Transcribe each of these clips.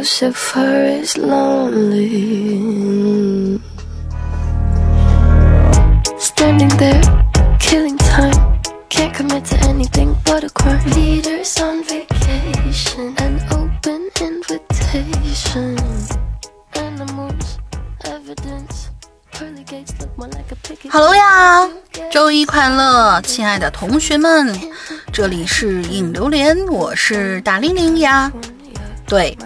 Lucifer is lonely. Standing there, killing time. Can't commit to anything but a crime. Leaders on vacation, an open invitation. Animals, evidence. Pearly gates look more like a picket. Hello 呀，周一快乐，亲爱的同学们，这里是影榴莲，我是大玲玲呀。对，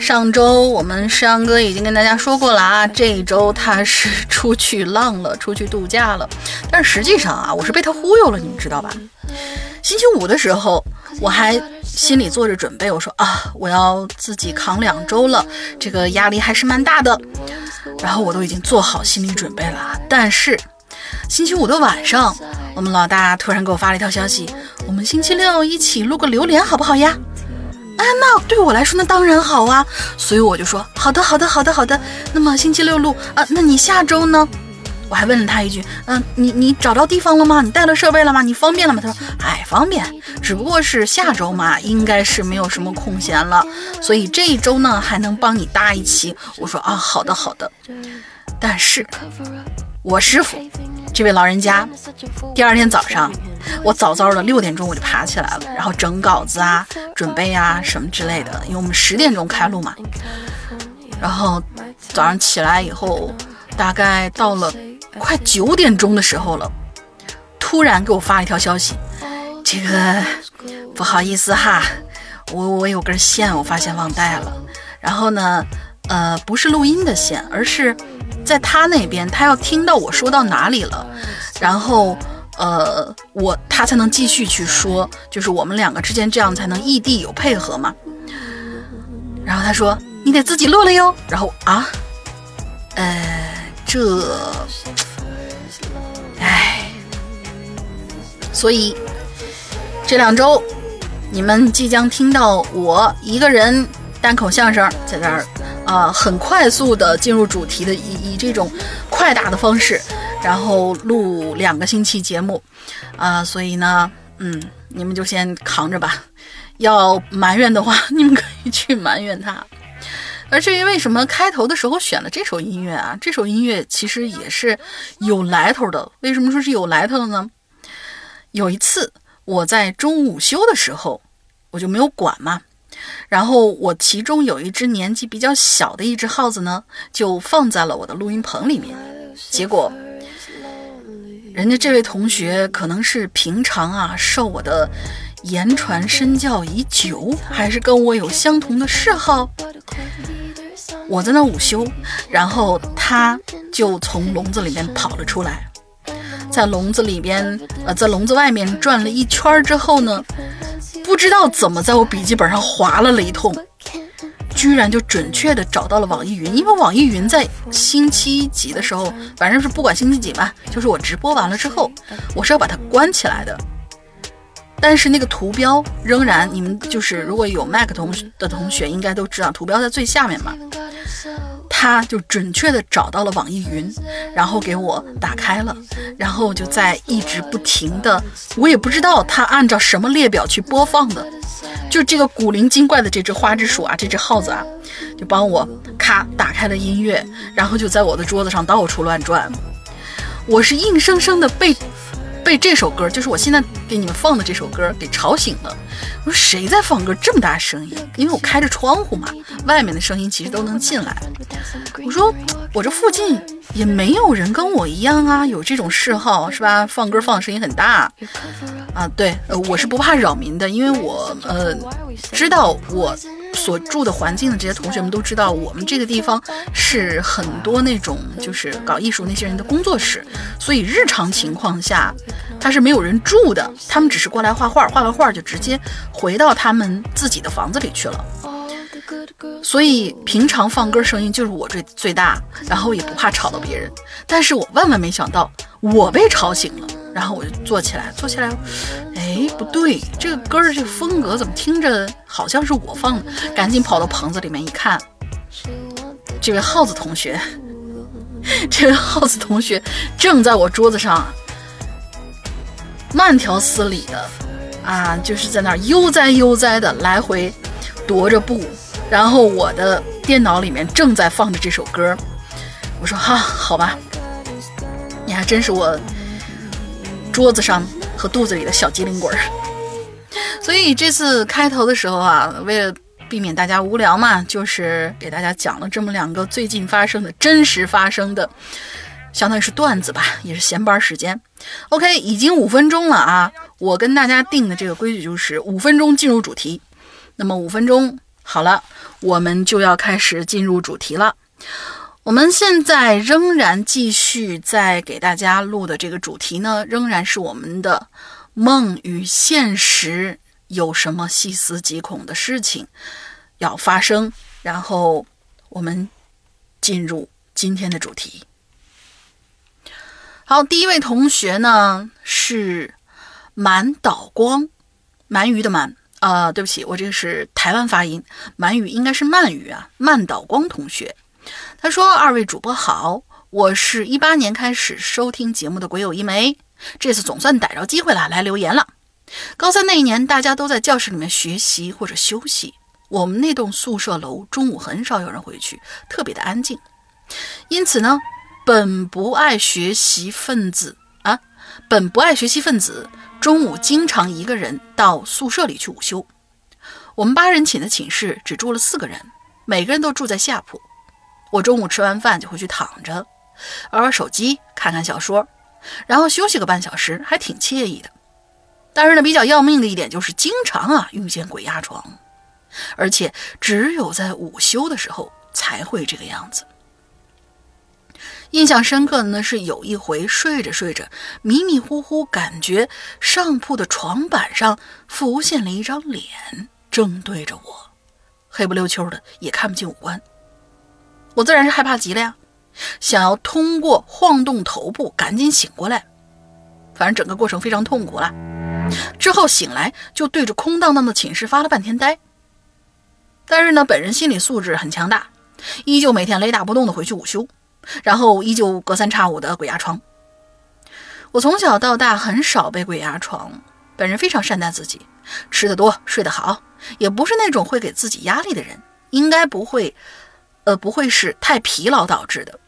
上周我们石阳哥已经跟大家说过了啊，这一周他是出去浪了，出去度假了。但实际上啊，我是被他忽悠了，你们知道吧？星期五的时候，我还心里做着准备，我说啊，我要自己扛两周了，这个压力还是蛮大的。然后我都已经做好心理准备了，但是星期五的晚上，我们老大突然给我发了一条消息，我们星期六一起录个榴莲好不好呀？啊，那对我来说那当然好啊，所以我就说好的，好的，好的，好的。那么星期六录啊，那你下周呢？我还问了他一句，嗯，你你找到地方了吗？你带了设备了吗？你方便了吗？他说，哎，方便，只不过是下周嘛，应该是没有什么空闲了，所以这一周呢还能帮你搭一期。我说啊，好的好的。但是，我师傅这位老人家，第二天早上，我早早的六点钟我就爬起来了，然后整稿子啊、准备啊什么之类的，因为我们十点钟开录嘛。然后早上起来以后，大概到了快九点钟的时候了，突然给我发了一条消息，这个不好意思哈，我我有根线我发现忘带了，然后呢，呃，不是录音的线，而是。在他那边，他要听到我说到哪里了，然后，呃，我他才能继续去说，就是我们两个之间这样才能异地有配合嘛。然后他说你得自己录了哟。然后啊，呃，这，唉，所以这两周你们即将听到我一个人单口相声在这儿。啊，很快速的进入主题的，以以这种快打的方式，然后录两个星期节目，啊，所以呢，嗯，你们就先扛着吧。要埋怨的话，你们可以去埋怨他。而至于为什么开头的时候选了这首音乐啊，这首音乐其实也是有来头的。为什么说是有来头的呢？有一次我在中午休的时候，我就没有管嘛。然后我其中有一只年纪比较小的一只耗子呢，就放在了我的录音棚里面。结果，人家这位同学可能是平常啊受我的言传身教已久，还是跟我有相同的嗜好。我在那午休，然后他就从笼子里面跑了出来，在笼子里边，呃，在笼子外面转了一圈之后呢。不知道怎么在我笔记本上划了了一通，居然就准确的找到了网易云。因为网易云在星期几的时候，反正是不管星期几吧，就是我直播完了之后，我是要把它关起来的。但是那个图标仍然，你们就是如果有 Mac 同的同学应该都知道，图标在最下面嘛。他就准确的找到了网易云，然后给我打开了，然后就在一直不停的，我也不知道他按照什么列表去播放的，就这个古灵精怪的这只花枝鼠啊，这只耗子啊，就帮我咔打开了音乐，然后就在我的桌子上到处乱转，我是硬生生的被。被这首歌，就是我现在给你们放的这首歌给吵醒了。我说谁在放歌这么大声音？因为我开着窗户嘛，外面的声音其实都能进来。我说我这附近也没有人跟我一样啊，有这种嗜好是吧？放歌放的声音很大啊。对，呃，我是不怕扰民的，因为我呃知道我。所住的环境的这些同学们都知道，我们这个地方是很多那种就是搞艺术那些人的工作室，所以日常情况下他是没有人住的，他们只是过来画画，画完画就直接回到他们自己的房子里去了。所以平常放歌声音就是我最最大，然后也不怕吵到别人。但是我万万没想到，我被吵醒了。然后我就坐起来，坐起来，哎，不对，这个歌儿这个风格怎么听着好像是我放的？赶紧跑到棚子里面一看，这位耗子同学，这位耗子同学正在我桌子上慢条斯理的啊，就是在那儿悠哉悠哉的来回踱着步，然后我的电脑里面正在放着这首歌，我说哈，好吧，你还真是我桌子上和肚子里的小机灵鬼儿。所以这次开头的时候啊，为了避免大家无聊嘛，就是给大家讲了这么两个最近发生的真实发生的，相当于是段子吧，也是闲班时间。OK，已经五分钟了啊，我跟大家定的这个规矩就是五分钟进入主题。那么五分钟好了，我们就要开始进入主题了。我们现在仍然继续在给大家录的这个主题呢，仍然是我们的梦与现实有什么细思极恐的事情要发生。然后我们进入今天的主题。好，第一位同学呢是满岛光，鳗鱼的鳗。啊，对不起，我这个是台湾发音，满语应该是鳗语啊。曼岛光同学，他说：“二位主播好，我是一八年开始收听节目的鬼友一枚，这次总算逮着机会了，来留言了。高三那一年，大家都在教室里面学习或者休息，我们那栋宿舍楼中午很少有人回去，特别的安静。因此呢，本不爱学习分子啊，本不爱学习分子。”中午经常一个人到宿舍里去午休。我们八人寝的寝室只住了四个人，每个人都住在下铺。我中午吃完饭就回去躺着，玩玩手机，看看小说，然后休息个半小时，还挺惬意的。但是呢，比较要命的一点就是经常啊遇见鬼压床，而且只有在午休的时候才会这个样子。印象深刻的呢是有一回睡着睡着，迷迷糊糊感觉上铺的床板上浮现了一张脸，正对着我，黑不溜秋的，也看不清五官。我自然是害怕极了呀，想要通过晃动头部赶紧醒过来，反正整个过程非常痛苦了。之后醒来就对着空荡荡的寝室发了半天呆。但是呢，本人心理素质很强大，依旧每天雷打不动的回去午休。然后依旧隔三差五的鬼压床。我从小到大很少被鬼压床，本人非常善待自己，吃得多，睡得好，也不是那种会给自己压力的人，应该不会，呃，不会是太疲劳导致的。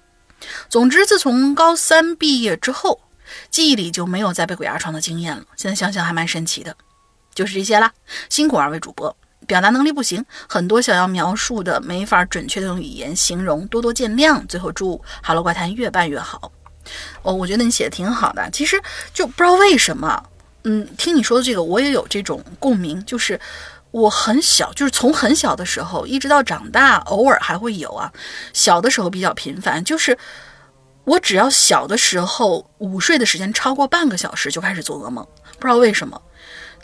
总之，自从高三毕业之后，记忆里就没有再被鬼压床的经验了。现在想想还蛮神奇的，就是这些啦。辛苦二位主播。表达能力不行，很多想要描述的没法准确的用语言形容，多多见谅。最后祝《哈喽怪谈》越办越好。哦，我觉得你写的挺好的。其实就不知道为什么，嗯，听你说的这个，我也有这种共鸣。就是我很小，就是从很小的时候一直到长大，偶尔还会有啊。小的时候比较频繁，就是我只要小的时候午睡的时间超过半个小时，就开始做噩梦，不知道为什么。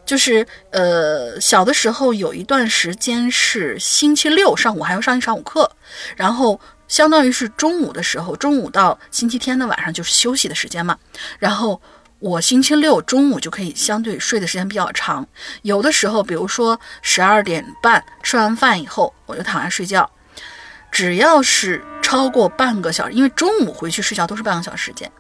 就是呃，小的时候有一段时间是星期六上午还要上一上午课，然后相当于是中午的时候，中午到星期天的晚上就是休息的时间嘛。然后我星期六中午就可以相对睡的时间比较长，有的时候比如说十二点半吃完饭以后，我就躺下睡觉，只要是超过半个小时，因为中午回去睡觉都是半个小时时间，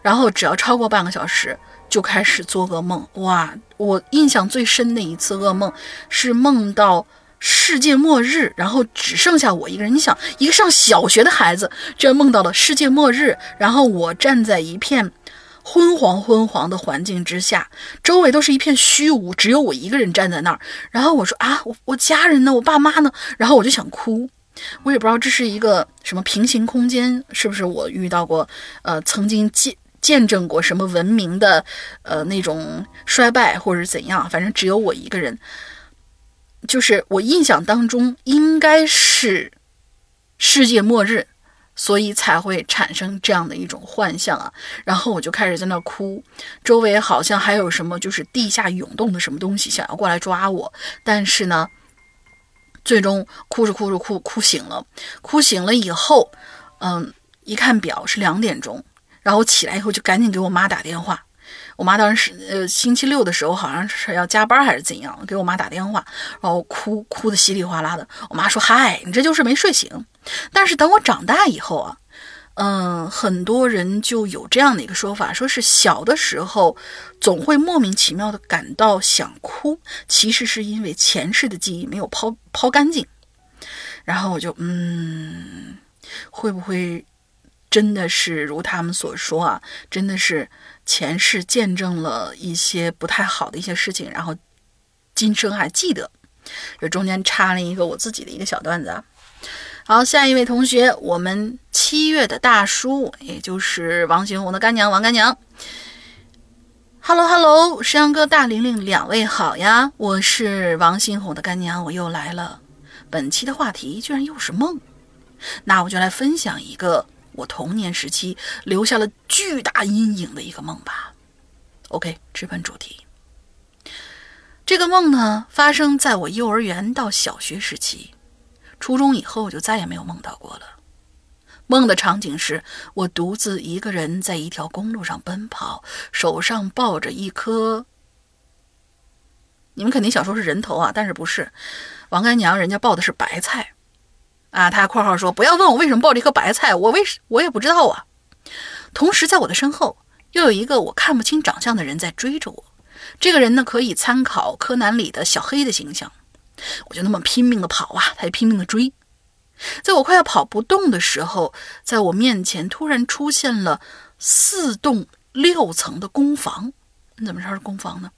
然后只要超过半个小时。就开始做噩梦，哇！我印象最深的一次噩梦是梦到世界末日，然后只剩下我一个人。你想，一个上小学的孩子居然梦到了世界末日，然后我站在一片昏黄昏黄的环境之下，周围都是一片虚无，只有我一个人站在那儿。然后我说啊，我我家人呢？我爸妈呢？然后我就想哭，我也不知道这是一个什么平行空间，是不是我遇到过？呃，曾经见。见证过什么文明的，呃，那种衰败或者怎样？反正只有我一个人，就是我印象当中应该是世界末日，所以才会产生这样的一种幻象啊。然后我就开始在那哭，周围好像还有什么就是地下涌动的什么东西想要过来抓我，但是呢，最终哭着哭着哭哭醒了，哭醒了以后，嗯，一看表是两点钟。然后我起来以后就赶紧给我妈打电话，我妈当时呃星期六的时候好像是要加班还是怎样，给我妈打电话，然后哭哭的稀里哗啦的。我妈说：“嗨，你这就是没睡醒。”但是等我长大以后啊，嗯，很多人就有这样的一个说法，说是小的时候总会莫名其妙的感到想哭，其实是因为前世的记忆没有抛抛干净。然后我就嗯，会不会真的是如他们所说啊？真的是前世见证了一些不太好的一些事情，然后今生还记得。这中间插了一个我自己的一个小段子啊。好，下一位同学，我们七月的大叔，也就是王新红的干娘王干娘。Hello Hello，山哥大玲玲两位好呀，我是王新红的干娘，我又来了。本期的话题居然又是梦，那我就来分享一个我童年时期留下了巨大阴影的一个梦吧。OK，直奔主题。这个梦呢，发生在我幼儿园到小学时期。初中以后我就再也没有梦到过了。梦的场景是我独自一个人在一条公路上奔跑，手上抱着一颗……你们肯定想说是人头啊，但是不是？王干娘人家抱的是白菜啊！他括号说：“不要问我为什么抱着一颗白菜，我为什我也不知道啊。”同时，在我的身后又有一个我看不清长相的人在追着我。这个人呢，可以参考柯南里的小黑的形象。我就那么拼命的跑啊，他就拼命的追。在我快要跑不动的时候，在我面前突然出现了四栋六层的公房。你怎么知道是公房呢？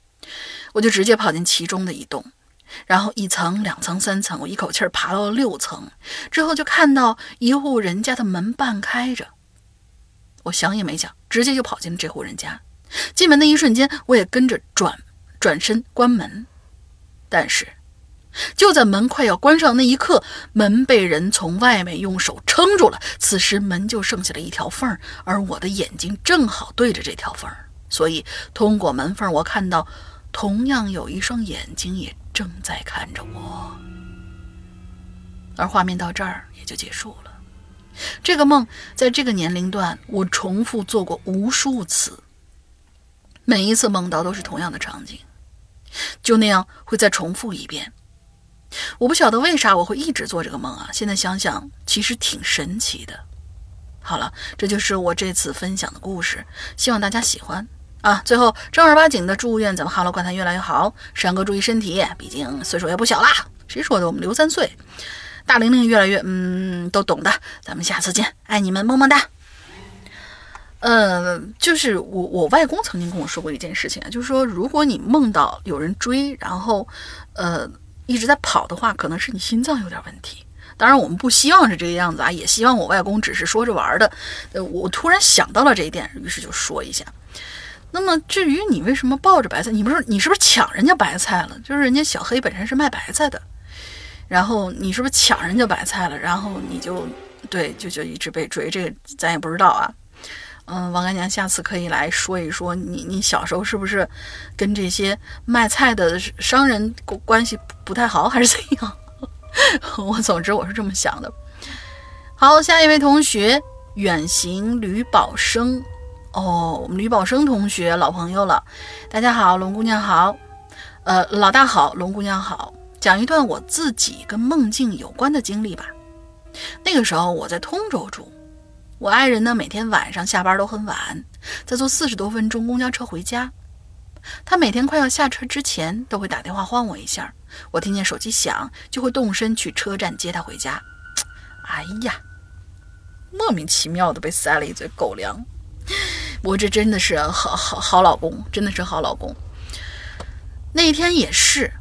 我就直接跑进其中的一栋，然后一层、两层、三层，我一口气爬到了六层。之后就看到一户人家的门半开着，我想也没想，直接就跑进了这户人家。进门的一瞬间，我也跟着转转身关门，但是。就在门快要关上那一刻，门被人从外面用手撑住了。此时门就剩下了一条缝，而我的眼睛正好对着这条缝，所以通过门缝，我看到同样有一双眼睛也正在看着我。而画面到这儿也就结束了。这个梦在这个年龄段，我重复做过无数次，每一次梦到都是同样的场景，就那样会再重复一遍。我不晓得为啥我会一直做这个梦啊！现在想想，其实挺神奇的。好了，这就是我这次分享的故事，希望大家喜欢啊！最后正儿八经的祝愿咱们哈喽怪谈越来越好，山哥注意身体，毕竟岁数也不小啦。谁说的？我们刘三岁，大玲玲越来越……嗯，都懂的。咱们下次见，爱你们，么么哒。呃，就是我我外公曾经跟我说过一件事情，就是说如果你梦到有人追，然后呃。一直在跑的话，可能是你心脏有点问题。当然，我们不希望是这个样子啊，也希望我外公只是说着玩的。呃，我突然想到了这一点，于是就说一下。那么，至于你为什么抱着白菜，你不是你是不是抢人家白菜了？就是人家小黑本身是卖白菜的，然后你是不是抢人家白菜了？然后你就对，就就一直被追，这个咱也不知道啊。嗯，王干娘，下次可以来说一说你你小时候是不是跟这些卖菜的商人关系不太好，还是怎样？我总之我是这么想的。好，下一位同学，远行吕宝生。哦，我们吕宝生同学老朋友了。大家好，龙姑娘好。呃，老大好，龙姑娘好。讲一段我自己跟梦境有关的经历吧。那个时候我在通州住。我爱人呢，每天晚上下班都很晚，再坐四十多分钟公交车回家。他每天快要下车之前，都会打电话唤我一下。我听见手机响，就会动身去车站接他回家。哎呀，莫名其妙的被塞了一嘴狗粮。我这真的是好好好老公，真的是好老公。那天也是。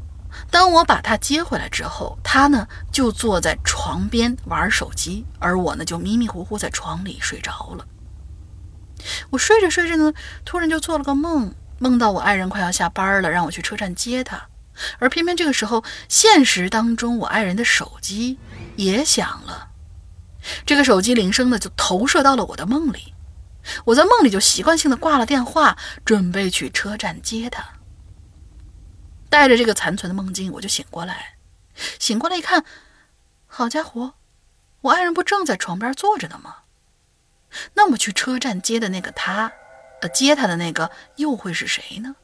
当我把他接回来之后，他呢就坐在床边玩手机，而我呢就迷迷糊糊在床里睡着了。我睡着睡着呢，突然就做了个梦，梦到我爱人快要下班了，让我去车站接他。而偏偏这个时候，现实当中我爱人的手机也响了，这个手机铃声呢就投射到了我的梦里。我在梦里就习惯性的挂了电话，准备去车站接他。带着这个残存的梦境，我就醒过来。醒过来一看，好家伙，我爱人不正在床边坐着呢吗？那么去车站接的那个他，呃，接他的那个又会是谁呢？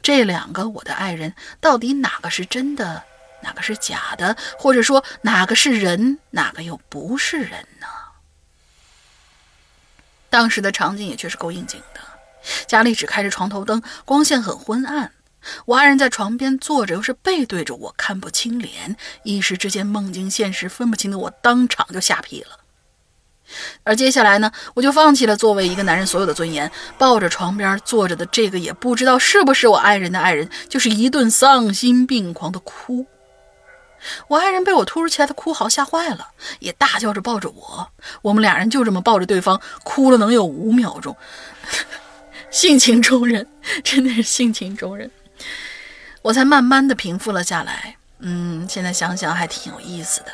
这两个我的爱人，到底哪个是真的，哪个是假的？或者说哪个是人，哪个又不是人？当时的场景也确实够应景的，家里只开着床头灯，光线很昏暗。我爱人在床边坐着，又是背对着我，看不清脸，一时之间梦境现实分不清的我，当场就吓屁了。而接下来呢，我就放弃了作为一个男人所有的尊严，抱着床边坐着的这个也不知道是不是我爱人的爱人，就是一顿丧心病狂的哭。我爱人被我突如其来的哭嚎吓坏了，也大叫着抱着我。我们俩人就这么抱着对方哭了，能有五秒钟，性情中人，真的是性情中人。我才慢慢的平复了下来。嗯，现在想想还挺有意思的，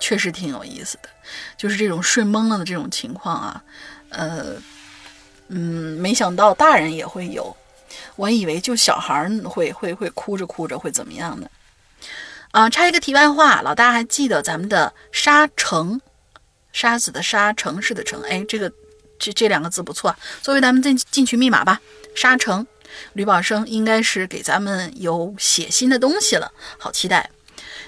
确实挺有意思的。就是这种睡懵了的这种情况啊，呃，嗯，没想到大人也会有，我以为就小孩会会会哭着哭着会怎么样的。啊，插一个题外话，老大还记得咱们的沙城，沙子的沙，城市的城，哎，这个这这两个字不错，作为咱们进进群密码吧。沙城，吕宝生应该是给咱们有写新的东西了，好期待。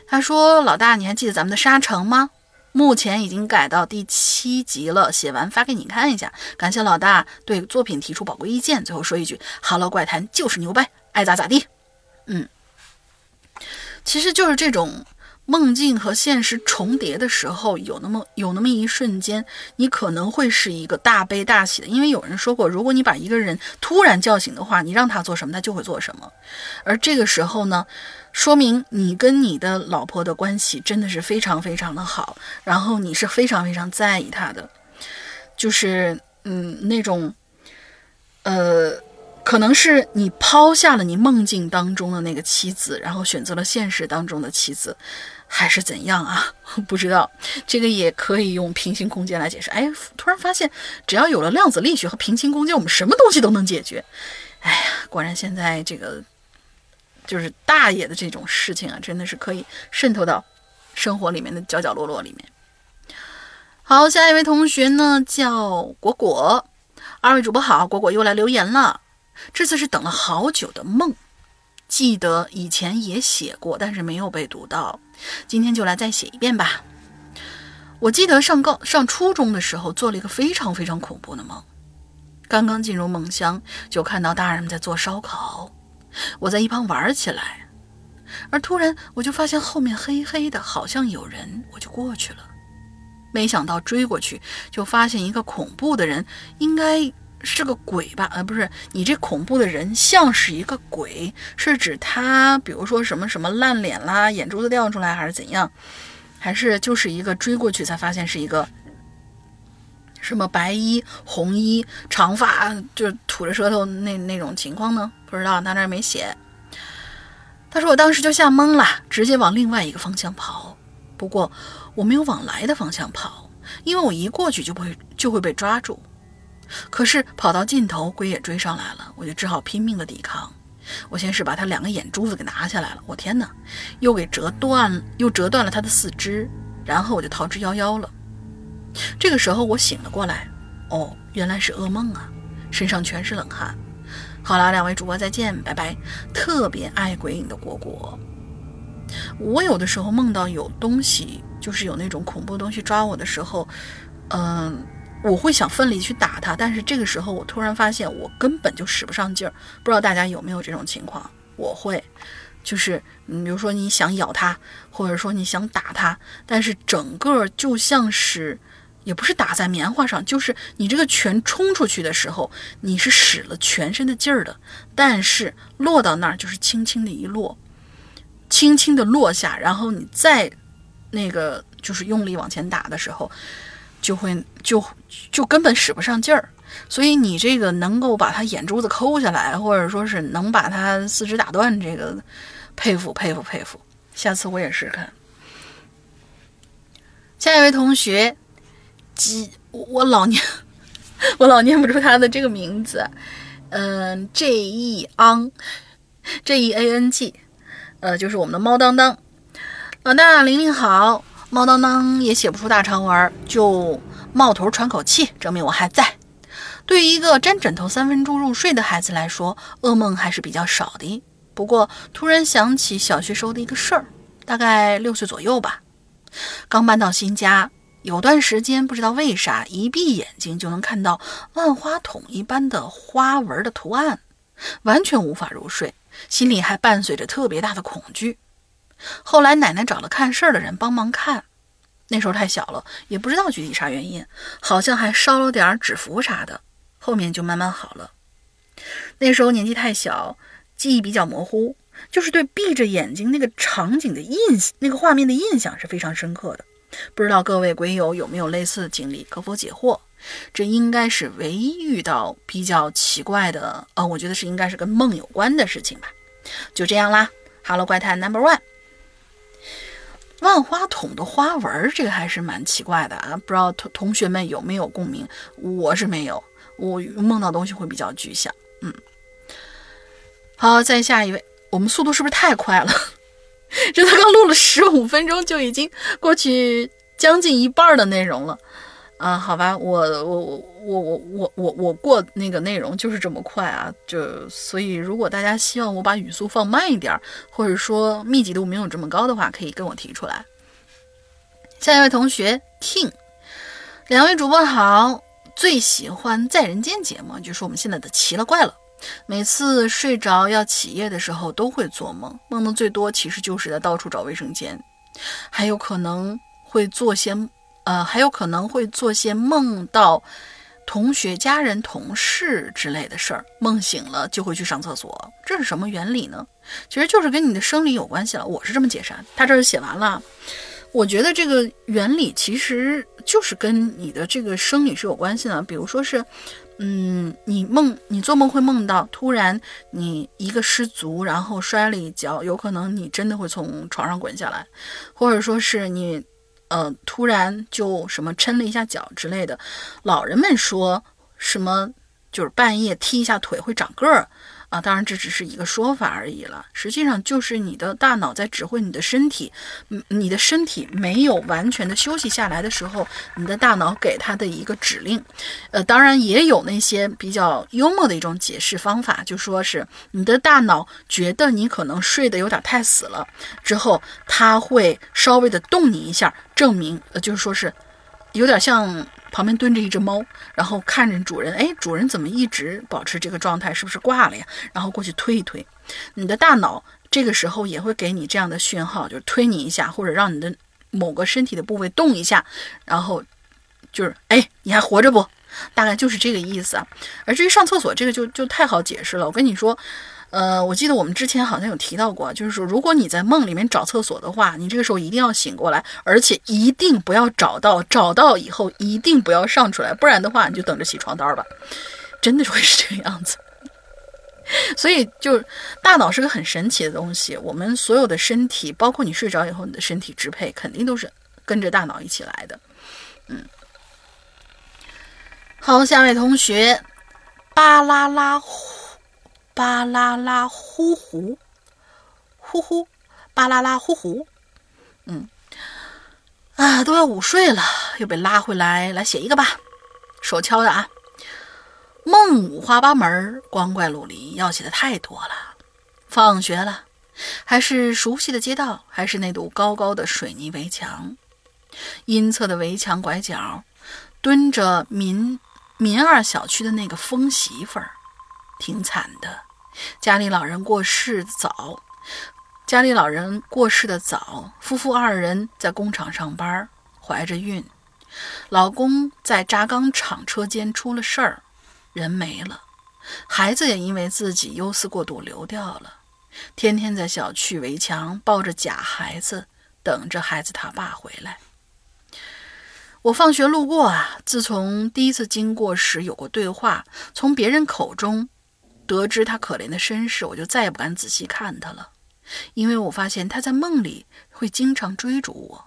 他说：“老大，你还记得咱们的沙城吗？目前已经改到第七集了，写完发给你看一下。感谢老大对作品提出宝贵意见。最后说一句哈喽怪谈就是牛掰，爱咋咋地。嗯。”其实就是这种梦境和现实重叠的时候，有那么有那么一瞬间，你可能会是一个大悲大喜的。因为有人说过，如果你把一个人突然叫醒的话，你让他做什么，他就会做什么。而这个时候呢，说明你跟你的老婆的关系真的是非常非常的好，然后你是非常非常在意她的，就是嗯那种，呃。可能是你抛下了你梦境当中的那个妻子，然后选择了现实当中的妻子，还是怎样啊？不知道，这个也可以用平行空间来解释。哎，突然发现，只要有了量子力学和平行空间，我们什么东西都能解决。哎呀，果然现在这个就是大爷的这种事情啊，真的是可以渗透到生活里面的角角落落里面。好，下一位同学呢叫果果，二位主播好，果果又来留言了。这次是等了好久的梦，记得以前也写过，但是没有被读到，今天就来再写一遍吧。我记得上高上初中的时候做了一个非常非常恐怖的梦，刚刚进入梦乡就看到大人们在做烧烤，我在一旁玩起来，而突然我就发现后面黑黑的，好像有人，我就过去了，没想到追过去就发现一个恐怖的人，应该。是个鬼吧？呃，不是，你这恐怖的人像是一个鬼，是指他，比如说什么什么烂脸啦，眼珠子掉出来，还是怎样？还是就是一个追过去才发现是一个什么白衣红衣长发，就吐着舌头那那种情况呢？不知道，他那没写。他说我当时就吓懵了，直接往另外一个方向跑。不过我没有往来的方向跑，因为我一过去就会就会被抓住。可是跑到尽头，鬼也追上来了，我就只好拼命的抵抗。我先是把他两个眼珠子给拿下来了，我天哪，又给折断，又折断了他的四肢，然后我就逃之夭夭了。这个时候我醒了过来，哦，原来是噩梦啊，身上全是冷汗。好了，两位主播再见，拜拜。特别爱鬼影的果果，我有的时候梦到有东西，就是有那种恐怖东西抓我的时候，嗯。我会想奋力去打它，但是这个时候我突然发现我根本就使不上劲儿。不知道大家有没有这种情况？我会，就是你，比如说你想咬它，或者说你想打它，但是整个就像是，也不是打在棉花上，就是你这个拳冲出去的时候，你是使了全身的劲儿的，但是落到那儿就是轻轻的一落，轻轻的落下，然后你再那个就是用力往前打的时候。就会就就根本使不上劲儿，所以你这个能够把他眼珠子抠下来，或者说是能把他四肢打断，这个佩服佩服佩服。下次我也试试看。下一位同学，鸡，我老念 我老念不出他的这个名字，嗯，J E Ang，J E A N G，呃，就是我们的猫当当。老大，玲玲好。猫当当也写不出大长文，就冒头喘口气，证明我还在。对于一个沾枕头三分钟入睡的孩子来说，噩梦还是比较少的。不过突然想起小学时候的一个事儿，大概六岁左右吧，刚搬到新家，有段时间不知道为啥，一闭眼睛就能看到万花筒一般的花纹的图案，完全无法入睡。心里还伴随着特别大的恐惧。后来奶奶找了看事儿的人帮忙看，那时候太小了，也不知道具体啥原因，好像还烧了点纸符啥的，后面就慢慢好了。那时候年纪太小，记忆比较模糊，就是对闭着眼睛那个场景的印象那个画面的印象是非常深刻的。不知道各位鬼友有没有类似的经历，可否解惑？这应该是唯一遇到比较奇怪的，呃，我觉得是应该是跟梦有关的事情吧。就这样啦，Hello 怪谈 Number One，万花筒的花纹，这个还是蛮奇怪的啊，不知道同同学们有没有共鸣？我是没有，我梦到东西会比较具象。嗯，好，再下一位，我们速度是不是太快了？这才刚录了十五分钟，就已经过去将近一半的内容了。啊，好吧，我我我我我我我我过那个内容就是这么快啊，就所以如果大家希望我把语速放慢一点，或者说密集度没有这么高的话，可以跟我提出来。下一位同学 King，两位主播好，最喜欢在人间节目，就是我们现在的奇了怪了。每次睡着要起夜的时候都会做梦，梦的最多其实就是在到处找卫生间，还有可能会做些。呃，还有可能会做些梦到同学、家人、同事之类的事儿，梦醒了就会去上厕所，这是什么原理呢？其实就是跟你的生理有关系了。我是这么解释，他这儿写完了。我觉得这个原理其实就是跟你的这个生理是有关系的。比如说是，嗯，你梦，你做梦会梦到突然你一个失足，然后摔了一跤，有可能你真的会从床上滚下来，或者说是你。呃，突然就什么抻了一下脚之类的，老人们说什么就是半夜踢一下腿会长个儿。啊，当然这只是一个说法而已了。实际上就是你的大脑在指挥你的身体，你的身体没有完全的休息下来的时候，你的大脑给他的一个指令。呃，当然也有那些比较幽默的一种解释方法，就说是你的大脑觉得你可能睡得有点太死了，之后他会稍微的动你一下，证明呃，就是说是有点像。旁边蹲着一只猫，然后看着主人，哎，主人怎么一直保持这个状态？是不是挂了呀？然后过去推一推，你的大脑这个时候也会给你这样的讯号，就是推你一下，或者让你的某个身体的部位动一下，然后就是哎，你还活着不？大概就是这个意思啊。而至于上厕所这个，就就太好解释了。我跟你说。呃，我记得我们之前好像有提到过，就是说，如果你在梦里面找厕所的话，你这个时候一定要醒过来，而且一定不要找到，找到以后一定不要上出来，不然的话你就等着洗床单吧，真的会是这个样子。所以，就大脑是个很神奇的东西，我们所有的身体，包括你睡着以后你的身体支配，肯定都是跟着大脑一起来的。嗯，好，下位同学，巴啦啦。巴啦啦呼呼，呼呼，巴啦啦呼呼，嗯，啊，都要午睡了，又被拉回来来写一个吧，手敲的啊。梦五花八门，光怪陆离，要写的太多了。放学了，还是熟悉的街道，还是那堵高高的水泥围墙，阴侧的围墙拐角，蹲着民民二小区的那个疯媳妇儿，挺惨的。家里老人过世早，家里老人过世的早，夫妇二人在工厂上班，怀着孕，老公在轧钢厂车间出了事儿，人没了，孩子也因为自己忧思过度流掉了，天天在小区围墙抱着假孩子，等着孩子他爸回来。我放学路过啊，自从第一次经过时有过对话，从别人口中。得知他可怜的身世，我就再也不敢仔细看他了，因为我发现他在梦里会经常追逐我。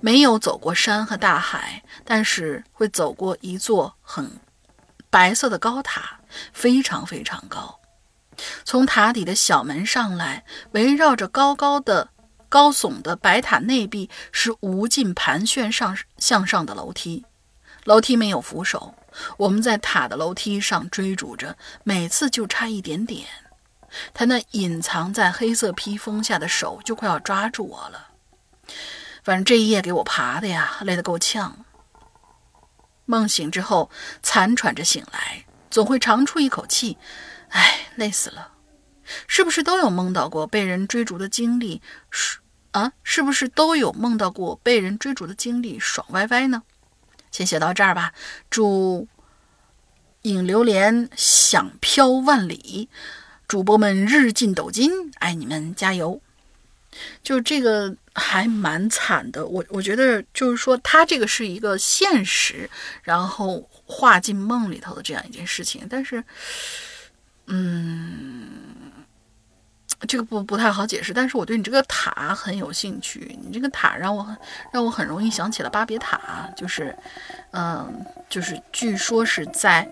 没有走过山和大海，但是会走过一座很白色的高塔，非常非常高。从塔底的小门上来，围绕着高高的、高耸的白塔内壁是无尽盘旋上向上的楼梯，楼梯没有扶手。我们在塔的楼梯上追逐着，每次就差一点点，他那隐藏在黑色披风下的手就快要抓住我了。反正这一夜给我爬的呀，累得够呛。梦醒之后，残喘着醒来，总会长出一口气，唉，累死了。是不是都有梦到过被人追逐的经历？是啊，是不是都有梦到过被人追逐的经历？爽歪歪呢？先写到这儿吧。祝引榴莲想飘万里，主播们日进斗金，爱你们，加油！就这个还蛮惨的，我我觉得就是说，他这个是一个现实，然后画进梦里头的这样一件事情，但是，嗯，这个不不太好解释。但是我对你这个塔很有兴趣，你这个塔让我很让我很容易想起了巴别塔，就是，嗯，就是据说是在。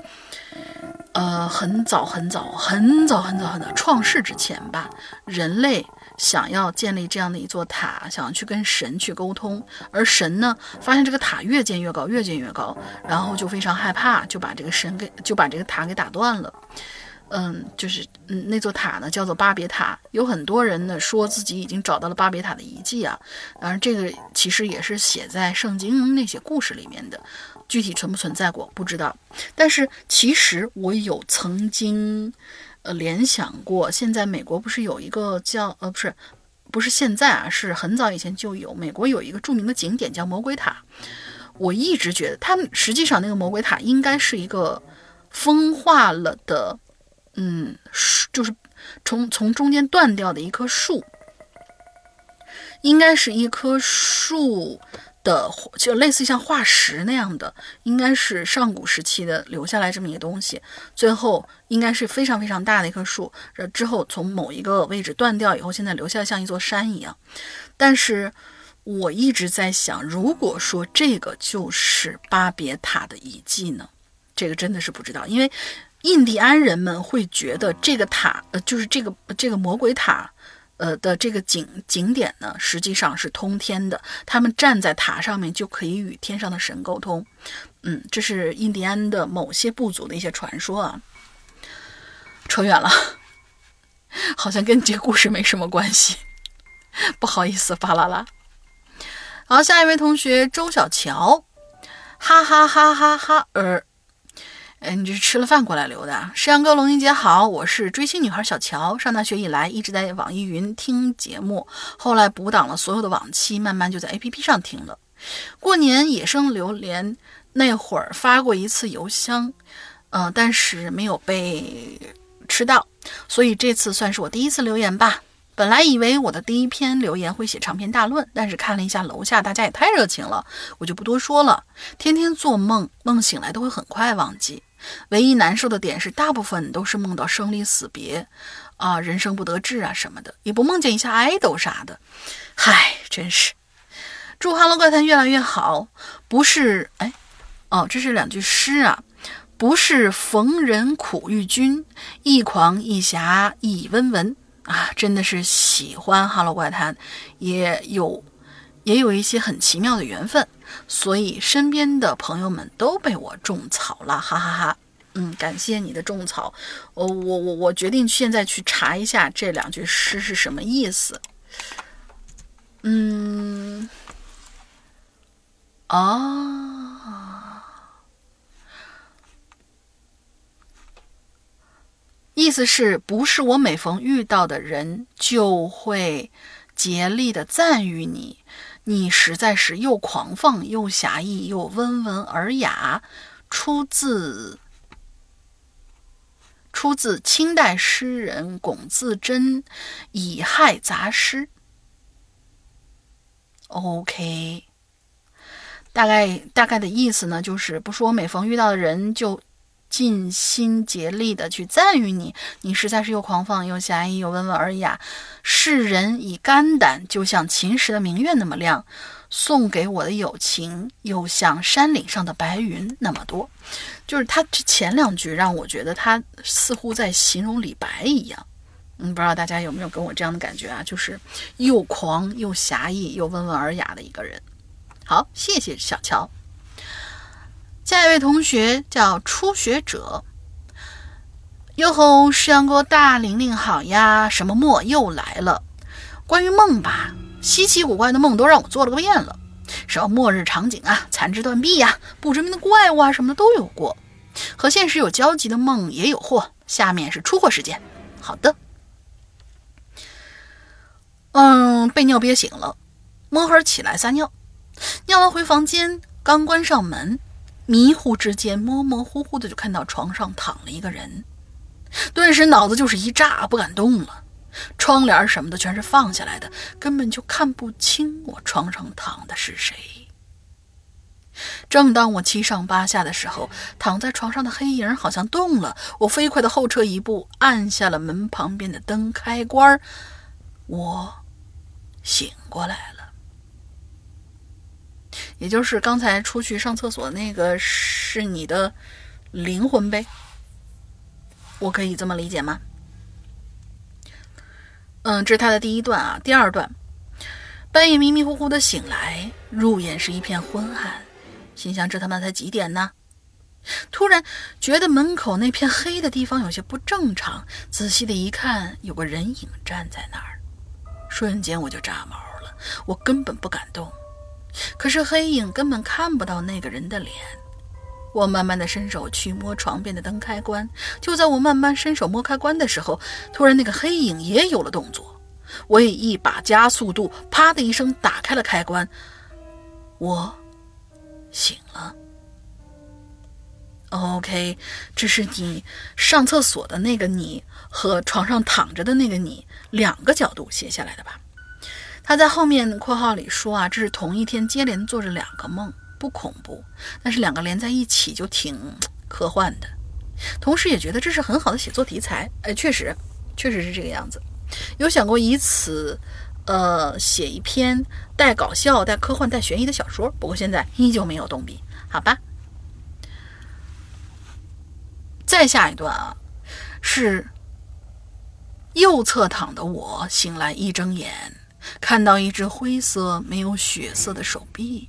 呃，很早很早很早很早很早创世之前吧，人类想要建立这样的一座塔，想要去跟神去沟通，而神呢，发现这个塔越建越高，越建越高，然后就非常害怕，就把这个神给就把这个塔给打断了。嗯，就是嗯，那座塔呢叫做巴别塔，有很多人呢说自己已经找到了巴别塔的遗迹啊，当然这个其实也是写在圣经那些故事里面的。具体存不存在过不知道，但是其实我有曾经，呃，联想过。现在美国不是有一个叫呃，不是，不是现在啊，是很早以前就有。美国有一个著名的景点叫魔鬼塔，我一直觉得他们实际上那个魔鬼塔应该是一个风化了的，嗯，树就是从从中间断掉的一棵树，应该是一棵树。的就类似像化石那样的，应该是上古时期的留下来这么一个东西。最后应该是非常非常大的一棵树，这之后从某一个位置断掉以后，现在留下像一座山一样。但是我一直在想，如果说这个就是巴别塔的遗迹呢？这个真的是不知道，因为印第安人们会觉得这个塔，呃，就是这个这个魔鬼塔。呃的这个景景点呢，实际上是通天的。他们站在塔上面就可以与天上的神沟通。嗯，这是印第安的某些部族的一些传说啊。扯远了，好像跟这个故事没什么关系。不好意思，巴拉拉。好，下一位同学周小乔，哈哈哈哈哈呃。哎，你这是吃了饭过来留的？石羊哥、龙英姐好，我是追星女孩小乔。上大学以来一直在网易云听节目，后来补档了所有的往期，慢慢就在 APP 上听了。过年野生榴莲那会儿发过一次邮箱，嗯，但是没有被吃到，所以这次算是我第一次留言吧。本来以为我的第一篇留言会写长篇大论，但是看了一下楼下大家也太热情了，我就不多说了。天天做梦，梦醒来都会很快忘记。唯一难受的点是，大部分都是梦到生离死别，啊，人生不得志啊什么的，也不梦见一下爱豆啥的。嗨，真是。祝《哈喽怪谈》越来越好。不是，哎，哦，这是两句诗啊。不是逢人苦遇君，一狂一侠一温文啊，真的是喜欢《哈喽怪谈》，也有也有一些很奇妙的缘分。所以身边的朋友们都被我种草了，哈哈哈。嗯，感谢你的种草。我我我我决定现在去查一下这两句诗是什么意思。嗯，啊，意思是不是我每逢遇到的人就会竭力的赞誉你？你实在是又狂放又侠义又温文尔雅，出自出自清代诗人龚自珍《乙亥杂诗》。OK，大概大概的意思呢，就是不说每逢遇到的人就。尽心竭力的去赞誉你，你实在是又狂放又侠义又温文尔雅。世人以肝胆就像秦时的明月那么亮，送给我的友情又像山岭上的白云那么多。就是他这前两句让我觉得他似乎在形容李白一样。嗯，不知道大家有没有跟我这样的感觉啊？就是又狂又侠义又温文尔雅的一个人。好，谢谢小乔。下一位同学叫初学者，哟吼，是阳哥大玲玲好呀！什么梦又来了？关于梦吧，稀奇古怪的梦都让我做了个遍了，什么末日场景啊、残肢断臂呀、不知名的怪物啊什么的都有过，和现实有交集的梦也有货。下面是出货时间，好的，嗯，被尿憋醒了，摸黑起来撒尿，尿完回房间，刚关上门，迷糊之间，模模糊糊的就看到床上躺了一个人，顿时脑子就是一炸，不敢动了。窗帘什么的全是放下来的，根本就看不清我床上躺的是谁。正当我七上八下的时候，躺在床上的黑影好像动了，我飞快的后撤一步，按下了门旁边的灯开关，我醒过来了。也就是刚才出去上厕所那个是你的灵魂呗？我可以这么理解吗？嗯，这是他的第一段啊。第二段，半夜迷迷糊糊的醒来，入眼是一片昏暗，心想这他妈才几点呢？突然觉得门口那片黑的地方有些不正常，仔细的一看，有个人影站在那儿，瞬间我就炸毛了，我根本不敢动。可是黑影根本看不到那个人的脸。我慢慢的伸手去摸床边的灯开关，就在我慢慢伸手摸开关的时候，突然那个黑影也有了动作，我也一把加速度，啪的一声打开了开关，我醒了。OK，这是你上厕所的那个你和床上躺着的那个你两个角度写下来的吧？他在后面括号里说啊，这是同一天接连做着两个梦。不恐怖，但是两个连在一起就挺科幻的，同时也觉得这是很好的写作题材。哎，确实，确实是这个样子。有想过以此，呃，写一篇带搞笑、带科幻、带悬疑的小说，不过现在依旧没有动笔。好吧，再下一段啊，是右侧躺的我醒来一睁眼，看到一只灰色没有血色的手臂。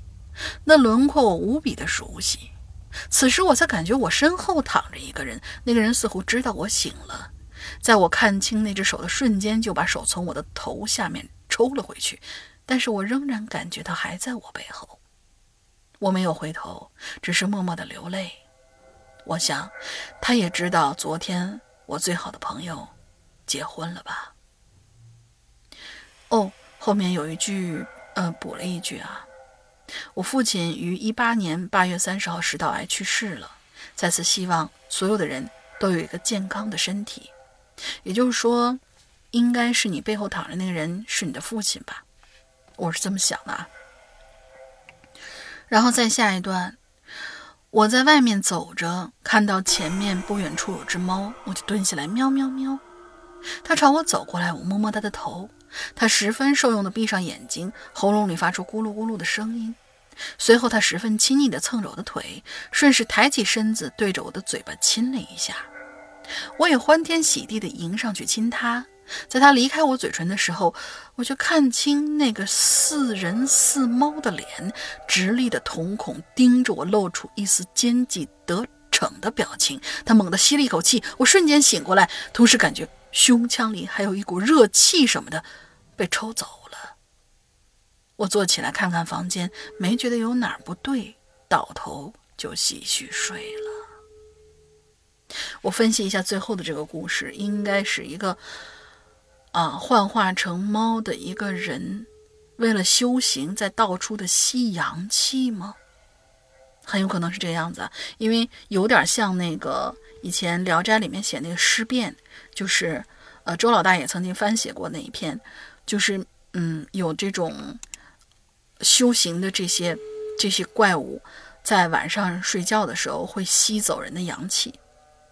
那轮廓我无比的熟悉，此时我才感觉我身后躺着一个人，那个人似乎知道我醒了，在我看清那只手的瞬间，就把手从我的头下面抽了回去，但是我仍然感觉他还在我背后，我没有回头，只是默默的流泪。我想，他也知道昨天我最好的朋友结婚了吧？哦，后面有一句，呃，补了一句啊。我父亲于一八年八月三十号食道癌去世了。在此，希望所有的人都有一个健康的身体。也就是说，应该是你背后躺着那个人是你的父亲吧？我是这么想的啊。然后再下一段，我在外面走着，看到前面不远处有只猫，我就蹲下来喵喵喵。它朝我走过来，我摸摸它的头，他十分受用的闭上眼睛，喉咙里发出咕噜咕噜的声音。随后，他十分亲昵地蹭着我的腿，顺势抬起身子，对着我的嘴巴亲了一下。我也欢天喜地地迎上去亲他。在他离开我嘴唇的时候，我却看清那个似人似猫的脸，直立的瞳孔盯着我，露出一丝奸计得逞的表情。他猛地吸了一口气，我瞬间醒过来，同时感觉胸腔里还有一股热气什么的被抽走了。我坐起来看看房间，没觉得有哪儿不对，倒头就继续睡了。我分析一下最后的这个故事，应该是一个啊幻化成猫的一个人，为了修行在到处的吸阳气吗？很有可能是这个样子，因为有点像那个以前《聊斋》里面写那个尸变，就是呃周老大也曾经翻写过那一篇，就是嗯有这种。修行的这些这些怪物，在晚上睡觉的时候会吸走人的阳气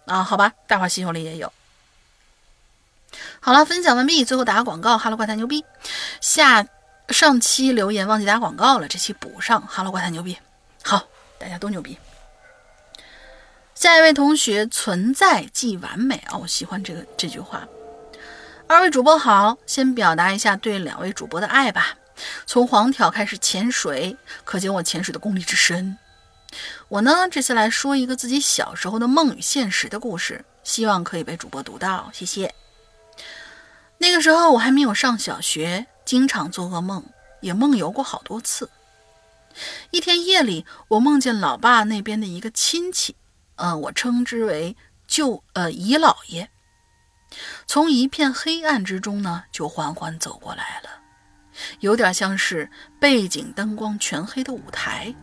啊？好吧，《大话西游》里也有。好了，分享完毕，最后打个广告，哈喽怪谈牛逼。下上期留言忘记打广告了，这期补上，哈喽怪谈牛逼。好，大家都牛逼。下一位同学，存在即完美啊，我喜欢这个这句话。二位主播好，先表达一下对两位主播的爱吧。从黄条开始潜水，可见我潜水的功力之深。我呢，这次来说一个自己小时候的梦与现实的故事，希望可以被主播读到。谢谢。那个时候我还没有上小学，经常做噩梦，也梦游过好多次。一天夜里，我梦见老爸那边的一个亲戚，呃，我称之为舅呃姨姥爷。从一片黑暗之中呢，就缓缓走过来了，有点像是背景灯光全黑的舞台，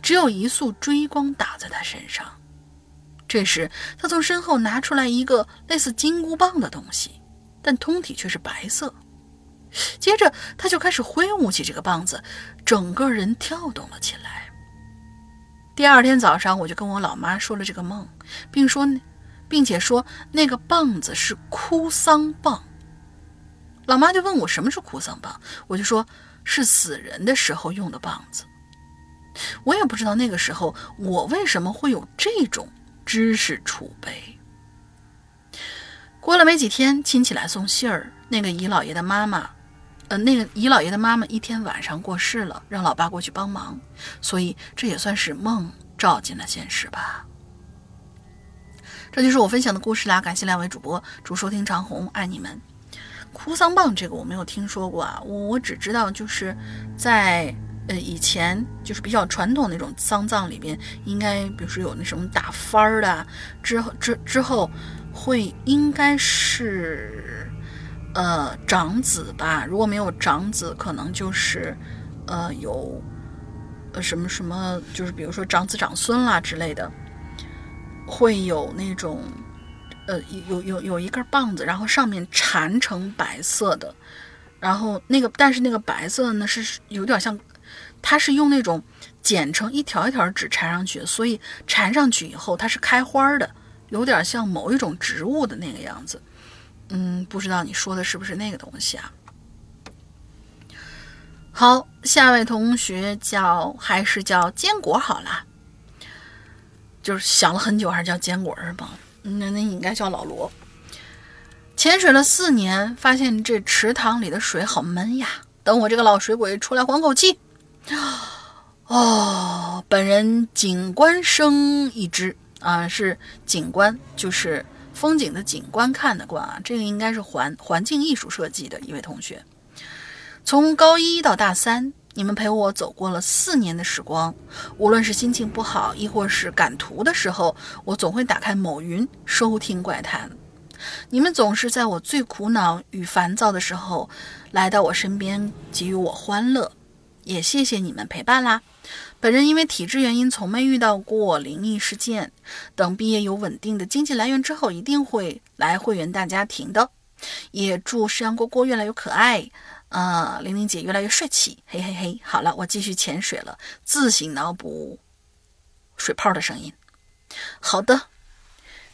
只有一束追光打在他身上。这时，他从身后拿出来一个类似金箍棒的东西，但通体却是白色。接着，他就开始挥舞起这个棒子，整个人跳动了起来。第二天早上，我就跟我老妈说了这个梦，并说，并且说那个棒子是哭丧棒。老妈就问我什么是哭丧棒，我就说是死人的时候用的棒子。我也不知道那个时候我为什么会有这种。知识储备。过了没几天，亲戚来送信儿，那个姨姥爷的妈妈，那个姨姥爷的妈妈一天晚上过世了，让老爸过去帮忙，所以这也算是梦照进了现实吧。这就是我分享的故事啦，感谢两位主播，祝收听长虹，爱你们。哭丧棒这个我没有听说过啊，我我只知道就是在。呃，以前就是比较传统那种丧葬里边，应该比如说有那什么打幡儿的，之后之之后会应该是呃长子吧，如果没有长子，可能就是呃有呃什么什么，就是比如说长子长孙啦之类的，会有那种呃有有有一根棒子，然后上面缠成白色的，然后那个但是那个白色呢是有点像。它是用那种剪成一条一条纸缠上去，所以缠上去以后它是开花的，有点像某一种植物的那个样子。嗯，不知道你说的是不是那个东西啊？好，下位同学叫还是叫坚果好啦，就是想了很久还是叫坚果是吧？那那应该叫老罗。潜水了四年，发现这池塘里的水好闷呀。等我这个老水鬼出来缓口气。哦，本人景观生一只啊，是景观，就是风景的景观看的观啊。这个应该是环环境艺术设计的一位同学。从高一到大三，你们陪我走过了四年的时光。无论是心情不好，亦或是赶图的时候，我总会打开某云收听怪谈。你们总是在我最苦恼与烦躁的时候，来到我身边，给予我欢乐。也谢谢你们陪伴啦。本人因为体质原因，从没遇到过灵异事件。等毕业有稳定的经济来源之后，一定会来会员大家庭的。也祝山羊蝈蝈越来越可爱，啊，玲玲姐越来越帅气。嘿嘿嘿，好了，我继续潜水了，自行脑补水泡的声音。好的，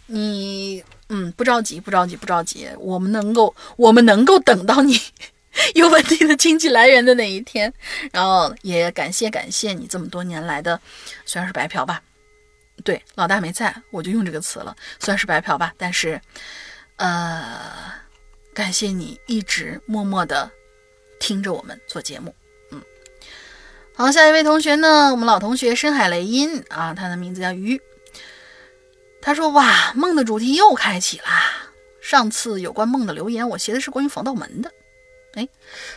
你嗯，不着急，不着急，不着急，我们能够，我们能够等到你。有稳定的经济来源的那一天，然后也感谢感谢你这么多年来的，虽然是白嫖吧，对，老大没在，我就用这个词了，虽然是白嫖吧，但是，呃，感谢你一直默默的听着我们做节目，嗯，好，下一位同学呢，我们老同学深海雷音啊，他的名字叫鱼，他说哇，梦的主题又开启啦，上次有关梦的留言，我写的是关于防盗门的。哎，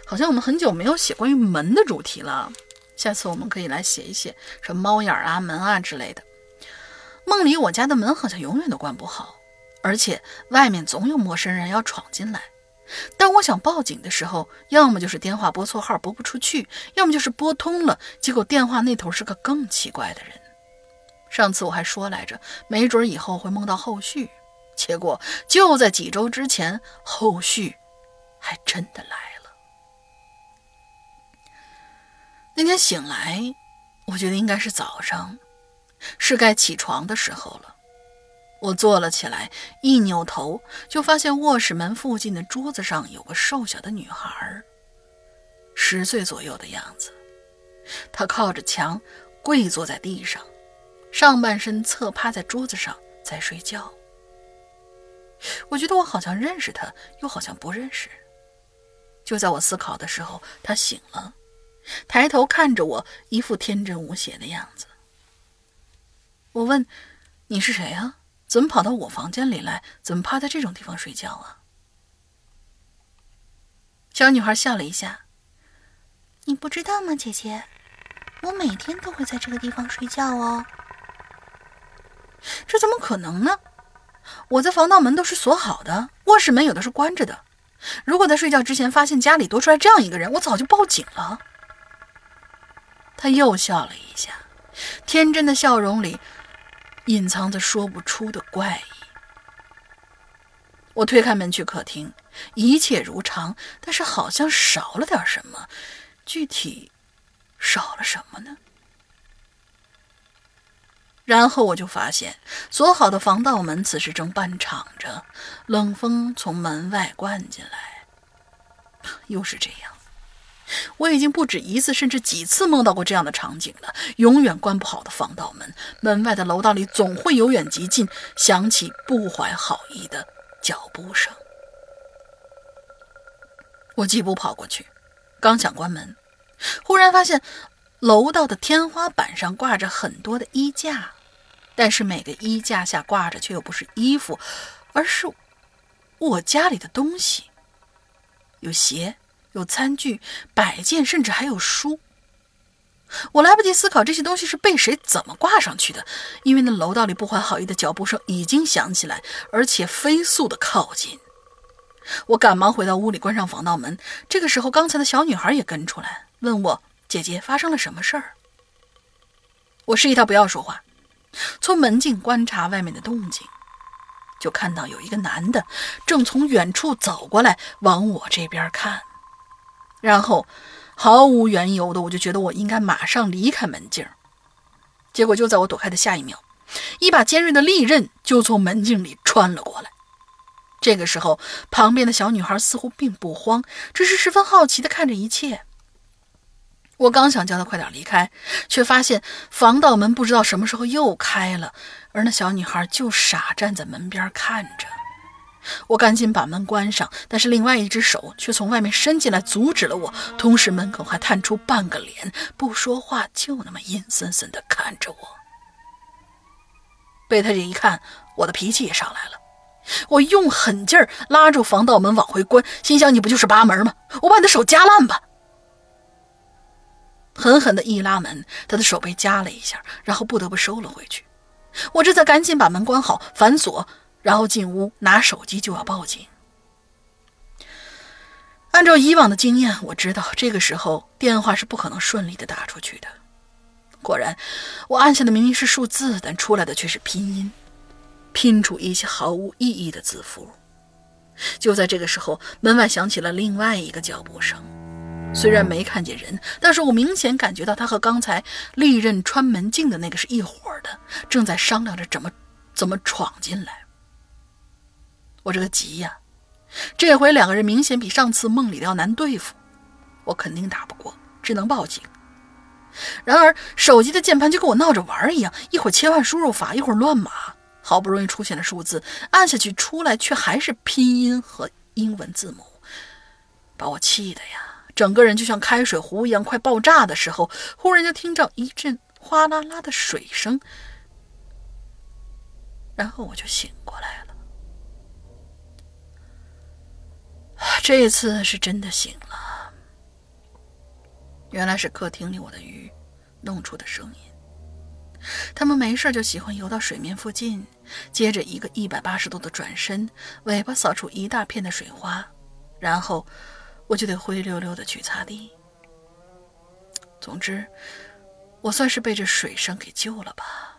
好像我们很久没有写关于门的主题了，下次我们可以来写一写什么猫眼啊、门啊之类的。梦里我家的门好像永远都关不好，而且外面总有陌生人要闯进来。当我想报警的时候，要么就是电话拨错号拨不出去，要么就是拨通了，结果电话那头是个更奇怪的人。上次我还说来着，没准以后会梦到后续，结果就在几周之前，后续。还真的来了。那天醒来，我觉得应该是早上，是该起床的时候了。我坐了起来，一扭头就发现卧室门附近的桌子上有个瘦小的女孩，十岁左右的样子。她靠着墙，跪坐在地上，上半身侧趴在桌子上，在睡觉。我觉得我好像认识她，又好像不认识。就在我思考的时候，他醒了，抬头看着我，一副天真无邪的样子。我问：“你是谁啊？怎么跑到我房间里来？怎么趴在这种地方睡觉啊？”小女孩笑了一下：“你不知道吗，姐姐？我每天都会在这个地方睡觉哦。”这怎么可能呢？我在防盗门都是锁好的，卧室门有的是关着的。如果在睡觉之前发现家里多出来这样一个人，我早就报警了。他又笑了一下，天真的笑容里隐藏着说不出的怪异。我推开门去客厅，一切如常，但是好像少了点什么。具体少了什么呢？然后我就发现，锁好的防盗门此时正半敞着，冷风从门外灌进来。又是这样，我已经不止一次，甚至几次梦到过这样的场景了。永远关不好的防盗门，门外的楼道里总会由远及近响起不怀好意的。脚步声，我疾步跑过去，刚想关门，忽然发现楼道的天花板上挂着很多的衣架，但是每个衣架下挂着却又不是衣服，而是我家里的东西，有鞋，有餐具、摆件，甚至还有书。我来不及思考这些东西是被谁怎么挂上去的，因为那楼道里不怀好意的脚步声已经响起来，而且飞速的靠近。我赶忙回到屋里，关上防盗门。这个时候，刚才的小女孩也跟出来，问我：“姐姐，发生了什么事儿？”我示意她不要说话，从门镜观察外面的动静，就看到有一个男的正从远处走过来，往我这边看，然后。毫无缘由的，我就觉得我应该马上离开门镜。结果就在我躲开的下一秒，一把尖锐的利刃就从门镜里穿了过来。这个时候，旁边的小女孩似乎并不慌，只是十分好奇地看着一切。我刚想叫她快点离开，却发现防盗门不知道什么时候又开了，而那小女孩就傻站在门边看着。我赶紧把门关上，但是另外一只手却从外面伸进来阻止了我，同时门口还探出半个脸，不说话，就那么阴森森地看着我。被他这一看，我的脾气也上来了，我用狠劲儿拉住防盗门往回关，心想：你不就是扒门吗？我把你的手夹烂吧！狠狠的一拉门，他的手被夹了一下，然后不得不收了回去。我这才赶紧把门关好，反锁。然后进屋拿手机就要报警。按照以往的经验，我知道这个时候电话是不可能顺利的打出去的。果然，我按下的明明是数字，但出来的却是拼音，拼出一些毫无意义的字符。就在这个时候，门外响起了另外一个脚步声。虽然没看见人，但是我明显感觉到他和刚才利刃穿门镜的那个是一伙的，正在商量着怎么怎么闯进来。我这个急呀！这回两个人明显比上次梦里的要难对付，我肯定打不过，只能报警。然而手机的键盘就跟我闹着玩一样，一会儿切换输入法，一会儿乱码。好不容易出现了数字，按下去出来却还是拼音和英文字母，把我气的呀！整个人就像开水壶一样快爆炸的时候，忽然就听到一阵哗啦啦的水声，然后我就醒过来了。这次是真的醒了，原来是客厅里我的鱼弄出的声音。它们没事就喜欢游到水面附近，接着一个一百八十度的转身，尾巴扫出一大片的水花，然后我就得灰溜溜的去擦地。总之，我算是被这水声给救了吧。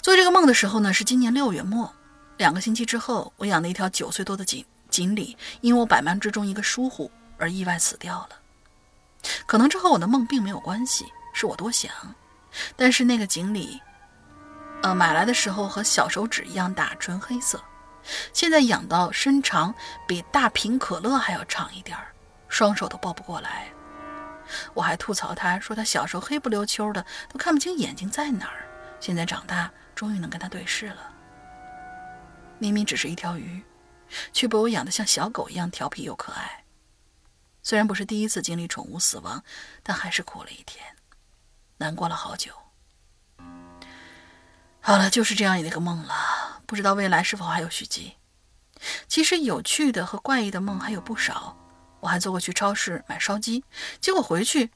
做这个梦的时候呢，是今年六月末。两个星期之后，我养的一条九岁多的锦锦鲤，因为我百忙之中一个疏忽而意外死掉了。可能这和我的梦并没有关系，是我多想。但是那个锦鲤，呃，买来的时候和小手指一样大，纯黑色。现在养到身长比大瓶可乐还要长一点儿，双手都抱不过来。我还吐槽他说他小时候黑不溜秋的，都看不清眼睛在哪儿。现在长大，终于能跟他对视了。明明只是一条鱼，却被我养得像小狗一样调皮又可爱。虽然不是第一次经历宠物死亡，但还是哭了一天，难过了好久。好了，就是这样一个梦了，不知道未来是否还有续集。其实有趣的和怪异的梦还有不少。我还做过去超市买烧鸡，结果回去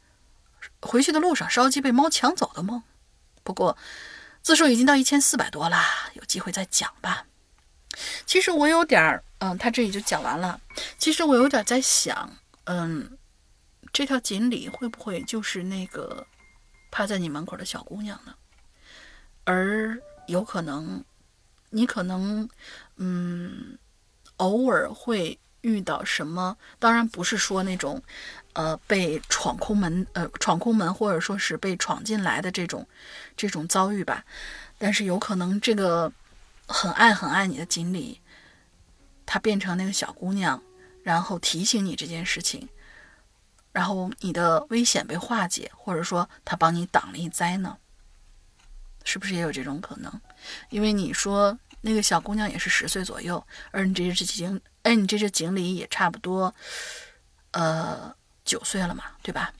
回去的路上烧鸡被猫抢走的梦。不过。字数已经到一千四百多啦，有机会再讲吧。其实我有点儿，嗯，他这里就讲完了。其实我有点在想，嗯，这条锦鲤会不会就是那个趴在你门口的小姑娘呢？而有可能，你可能，嗯，偶尔会遇到什么？当然不是说那种，呃，被闯空门，呃，闯空门，或者说是被闯进来的这种，这种遭遇吧。但是有可能这个。很爱很爱你的锦鲤，它变成那个小姑娘，然后提醒你这件事情，然后你的危险被化解，或者说它帮你挡了一灾呢？是不是也有这种可能？因为你说那个小姑娘也是十岁左右，而你这只锦，哎，你这只锦鲤也差不多，呃，九岁了嘛，对吧？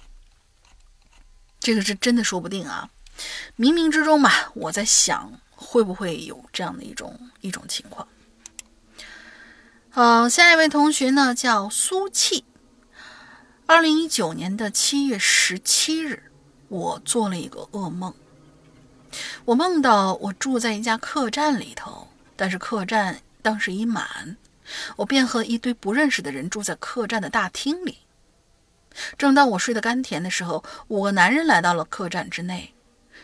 这个是真的说不定啊，冥冥之中吧，我在想。会不会有这样的一种一种情况？好，下一位同学呢叫苏气。二零一九年的七月十七日，我做了一个噩梦。我梦到我住在一家客栈里头，但是客栈当时已满，我便和一堆不认识的人住在客栈的大厅里。正当我睡得甘甜的时候，五个男人来到了客栈之内。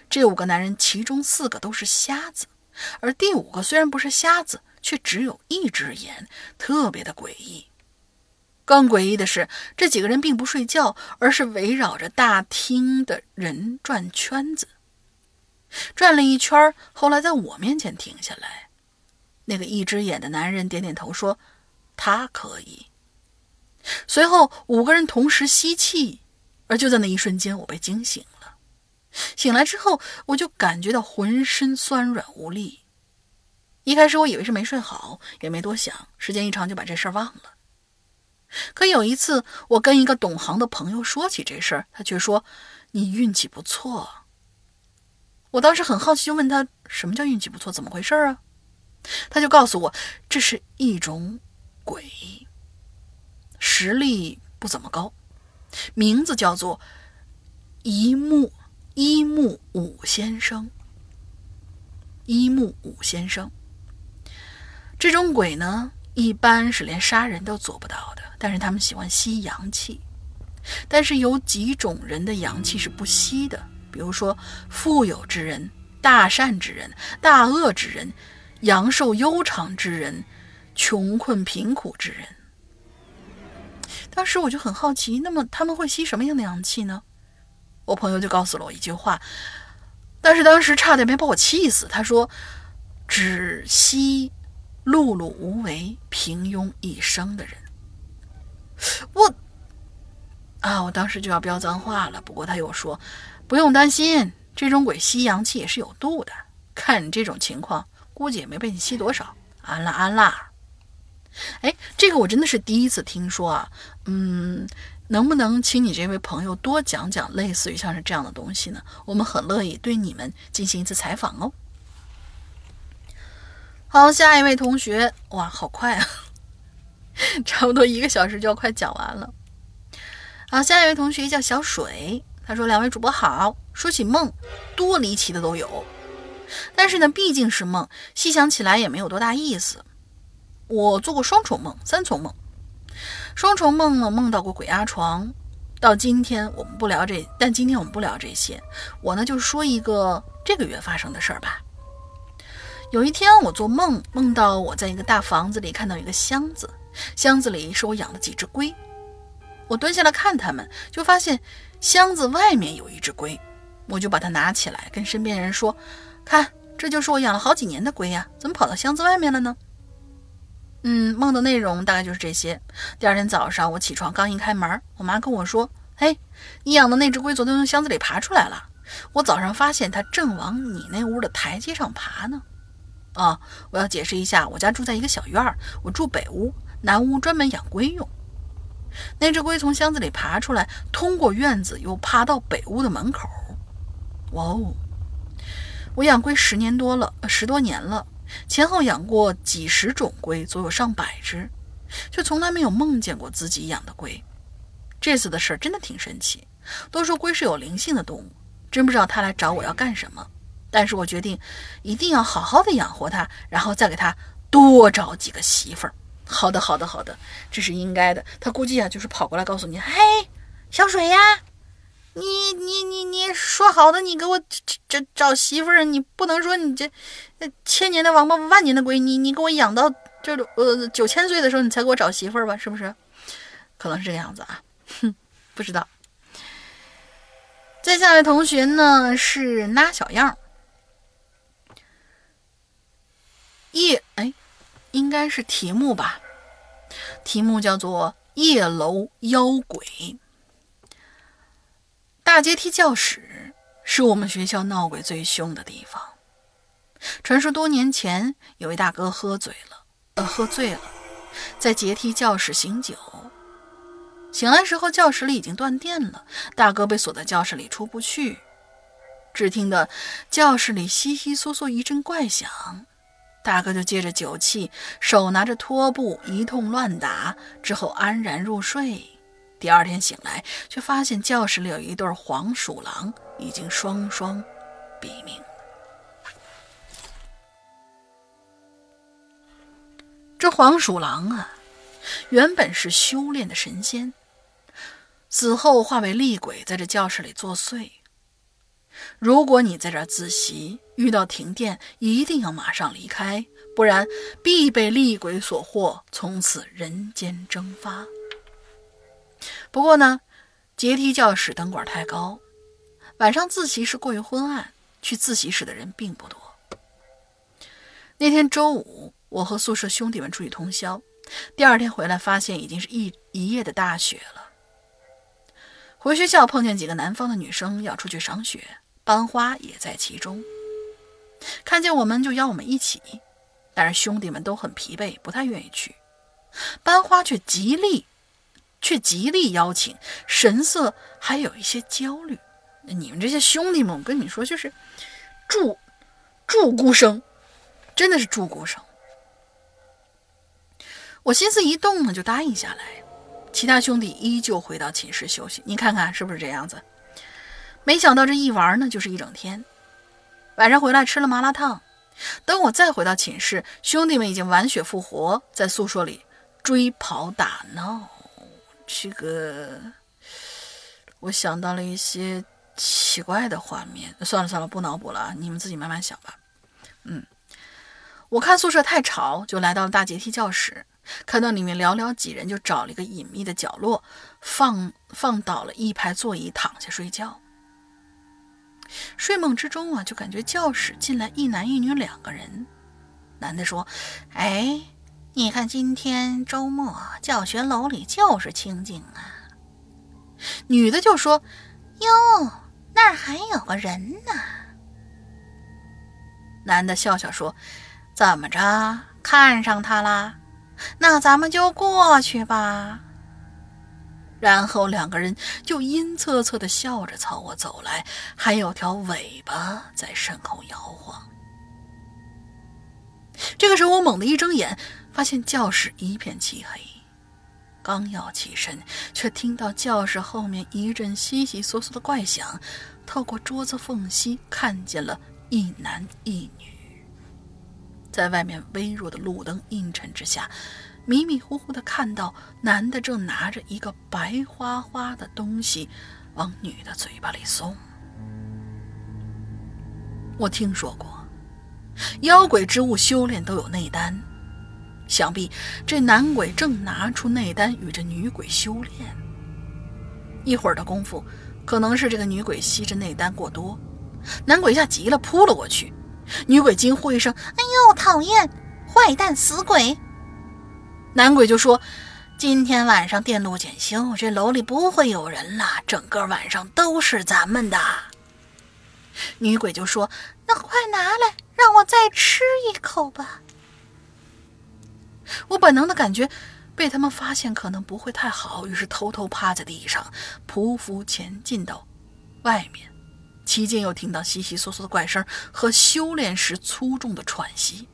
这五个男人，其中四个都是瞎子，而第五个虽然不是瞎子，却只有一只眼，特别的诡异。更诡异的是，这几个人并不睡觉，而是围绕着大厅的人转圈子，转了一圈，后来在我面前停下来。那个一只眼的男人点点头说：“他可以。”随后，五个人同时吸气，而就在那一瞬间，我被惊醒了。醒来之后，我就感觉到浑身酸软无力。一开始我以为是没睡好，也没多想，时间一长就把这事儿忘了。可有一次，我跟一个懂行的朋友说起这事儿，他却说：“你运气不错。”我当时很好奇，就问他：“什么叫运气不错？怎么回事啊？”他就告诉我：“这是一种鬼，实力不怎么高，名字叫做一木。”一木五先生，一木五先生，这种鬼呢，一般是连杀人都做不到的。但是他们喜欢吸阳气，但是有几种人的阳气是不吸的，比如说富有之人、大善之人、大恶之人、阳寿悠长之人、穷困贫苦之人。当时我就很好奇，那么他们会吸什么样的阳气呢？我朋友就告诉了我一句话，但是当时差点没把我气死。他说：“只吸碌碌无为、平庸一生的人。”我啊，我当时就要飙脏话了。不过他又说：“不用担心，这种鬼吸阳气也是有度的。看你这种情况，估计也没被你吸多少。”安啦安啦。哎，这个我真的是第一次听说啊。嗯。能不能请你这位朋友多讲讲类似于像是这样的东西呢？我们很乐意对你们进行一次采访哦。好，下一位同学，哇，好快啊，差不多一个小时就要快讲完了。好，下一位同学叫小水，他说：“两位主播好，说起梦，多离奇的都有，但是呢，毕竟是梦，细想起来也没有多大意思。我做过双重梦、三重梦。”双重梦呢，梦到过鬼压床。到今天我们不聊这，但今天我们不聊这些。我呢就说一个这个月发生的事儿吧。有一天我做梦，梦到我在一个大房子里看到一个箱子，箱子里是我养的几只龟。我蹲下来看它们，就发现箱子外面有一只龟，我就把它拿起来跟身边人说：“看，这就是我养了好几年的龟呀，怎么跑到箱子外面了呢？”嗯，梦的内容大概就是这些。第二天早上，我起床刚一开门，我妈跟我说：“嘿，你养的那只龟昨天从箱子里爬出来了。我早上发现它正往你那屋的台阶上爬呢。”啊，我要解释一下，我家住在一个小院儿，我住北屋，南屋专门养龟用。那只龟从箱子里爬出来，通过院子又爬到北屋的门口。哇哦，我养龟十年多了，十多年了。前后养过几十种龟，足有上百只，却从来没有梦见过自己养的龟。这次的事儿真的挺神奇。都说龟是有灵性的动物，真不知道它来找我要干什么。但是我决定一定要好好的养活它，然后再给它多找几个媳妇儿。好的，好的，好的，这是应该的。他估计啊，就是跑过来告诉你，嘿，小水呀，你你你你说好的，你给我这这找媳妇儿，你不能说你这千年的王八万年的龟，你你给我养到这呃九千岁的时候，你才给我找媳妇儿吧？是不是？可能是这个样子啊，哼，不知道。接下来同学呢是拉小样，一哎。应该是题目吧，题目叫做“夜楼妖鬼”。大阶梯教室是我们学校闹鬼最凶的地方。传说多年前有位大哥喝醉了，呃，喝醉了，在阶梯教室醒酒。醒来时候，教室里已经断电了，大哥被锁在教室里出不去。只听得教室里悉悉嗦嗦一阵怪响。大哥就借着酒气，手拿着拖布一通乱打，之后安然入睡。第二天醒来，却发现教室里有一对黄鼠狼已经双双毙命。这黄鼠狼啊，原本是修炼的神仙，死后化为厉鬼，在这教室里作祟。如果你在这自习，遇到停电，一定要马上离开，不然必被厉鬼所获，从此人间蒸发。不过呢，阶梯教室灯管太高，晚上自习室过于昏暗，去自习室的人并不多。那天周五，我和宿舍兄弟们出去通宵，第二天回来发现已经是一一夜的大雪了。回学校碰见几个南方的女生要出去赏雪。班花也在其中，看见我们就邀我们一起，但是兄弟们都很疲惫，不太愿意去。班花却极力，却极力邀请，神色还有一些焦虑。你们这些兄弟们，我跟你说，就是祝祝孤生，真的是祝孤生。我心思一动呢，就答应下来。其他兄弟依旧回到寝室休息，你看看是不是这样子？没想到这一玩呢，就是一整天。晚上回来吃了麻辣烫，等我再回到寝室，兄弟们已经满血复活，在宿舍里追跑打闹。这个，我想到了一些奇怪的画面。算了算了，不脑补了，你们自己慢慢想吧。嗯，我看宿舍太吵，就来到了大阶梯教室，看到里面寥寥几人，就找了一个隐秘的角落，放放倒了一排座椅，躺下睡觉。睡梦之中啊，就感觉教室进来一男一女两个人。男的说：“哎，你看今天周末，教学楼里就是清静啊。”女的就说：“哟，那儿还有个人呢。”男的笑笑说：“怎么着，看上他啦？那咱们就过去吧。”然后两个人就阴恻恻地笑着朝我走来，还有条尾巴在身后摇晃。这个时候，我猛地一睁眼，发现教室一片漆黑。刚要起身，却听到教室后面一阵悉悉嗦嗦的怪响。透过桌子缝隙，看见了一男一女，在外面微弱的路灯映衬之下。迷迷糊糊的看到男的正拿着一个白花花的东西往女的嘴巴里送。我听说过，妖鬼之物修炼都有内丹，想必这男鬼正拿出内丹与这女鬼修炼。一会儿的功夫，可能是这个女鬼吸着内丹过多，男鬼吓急了，扑了过去。女鬼惊呼一声：“哎呦，讨厌，坏蛋，死鬼！”男鬼就说：“今天晚上电路检修，这楼里不会有人了，整个晚上都是咱们的。”女鬼就说：“那快拿来，让我再吃一口吧。”我本能的感觉被他们发现可能不会太好，于是偷偷趴在地上，匍匐前进到外面，期间又听到悉悉嗦嗦的怪声和修炼时粗重的喘息。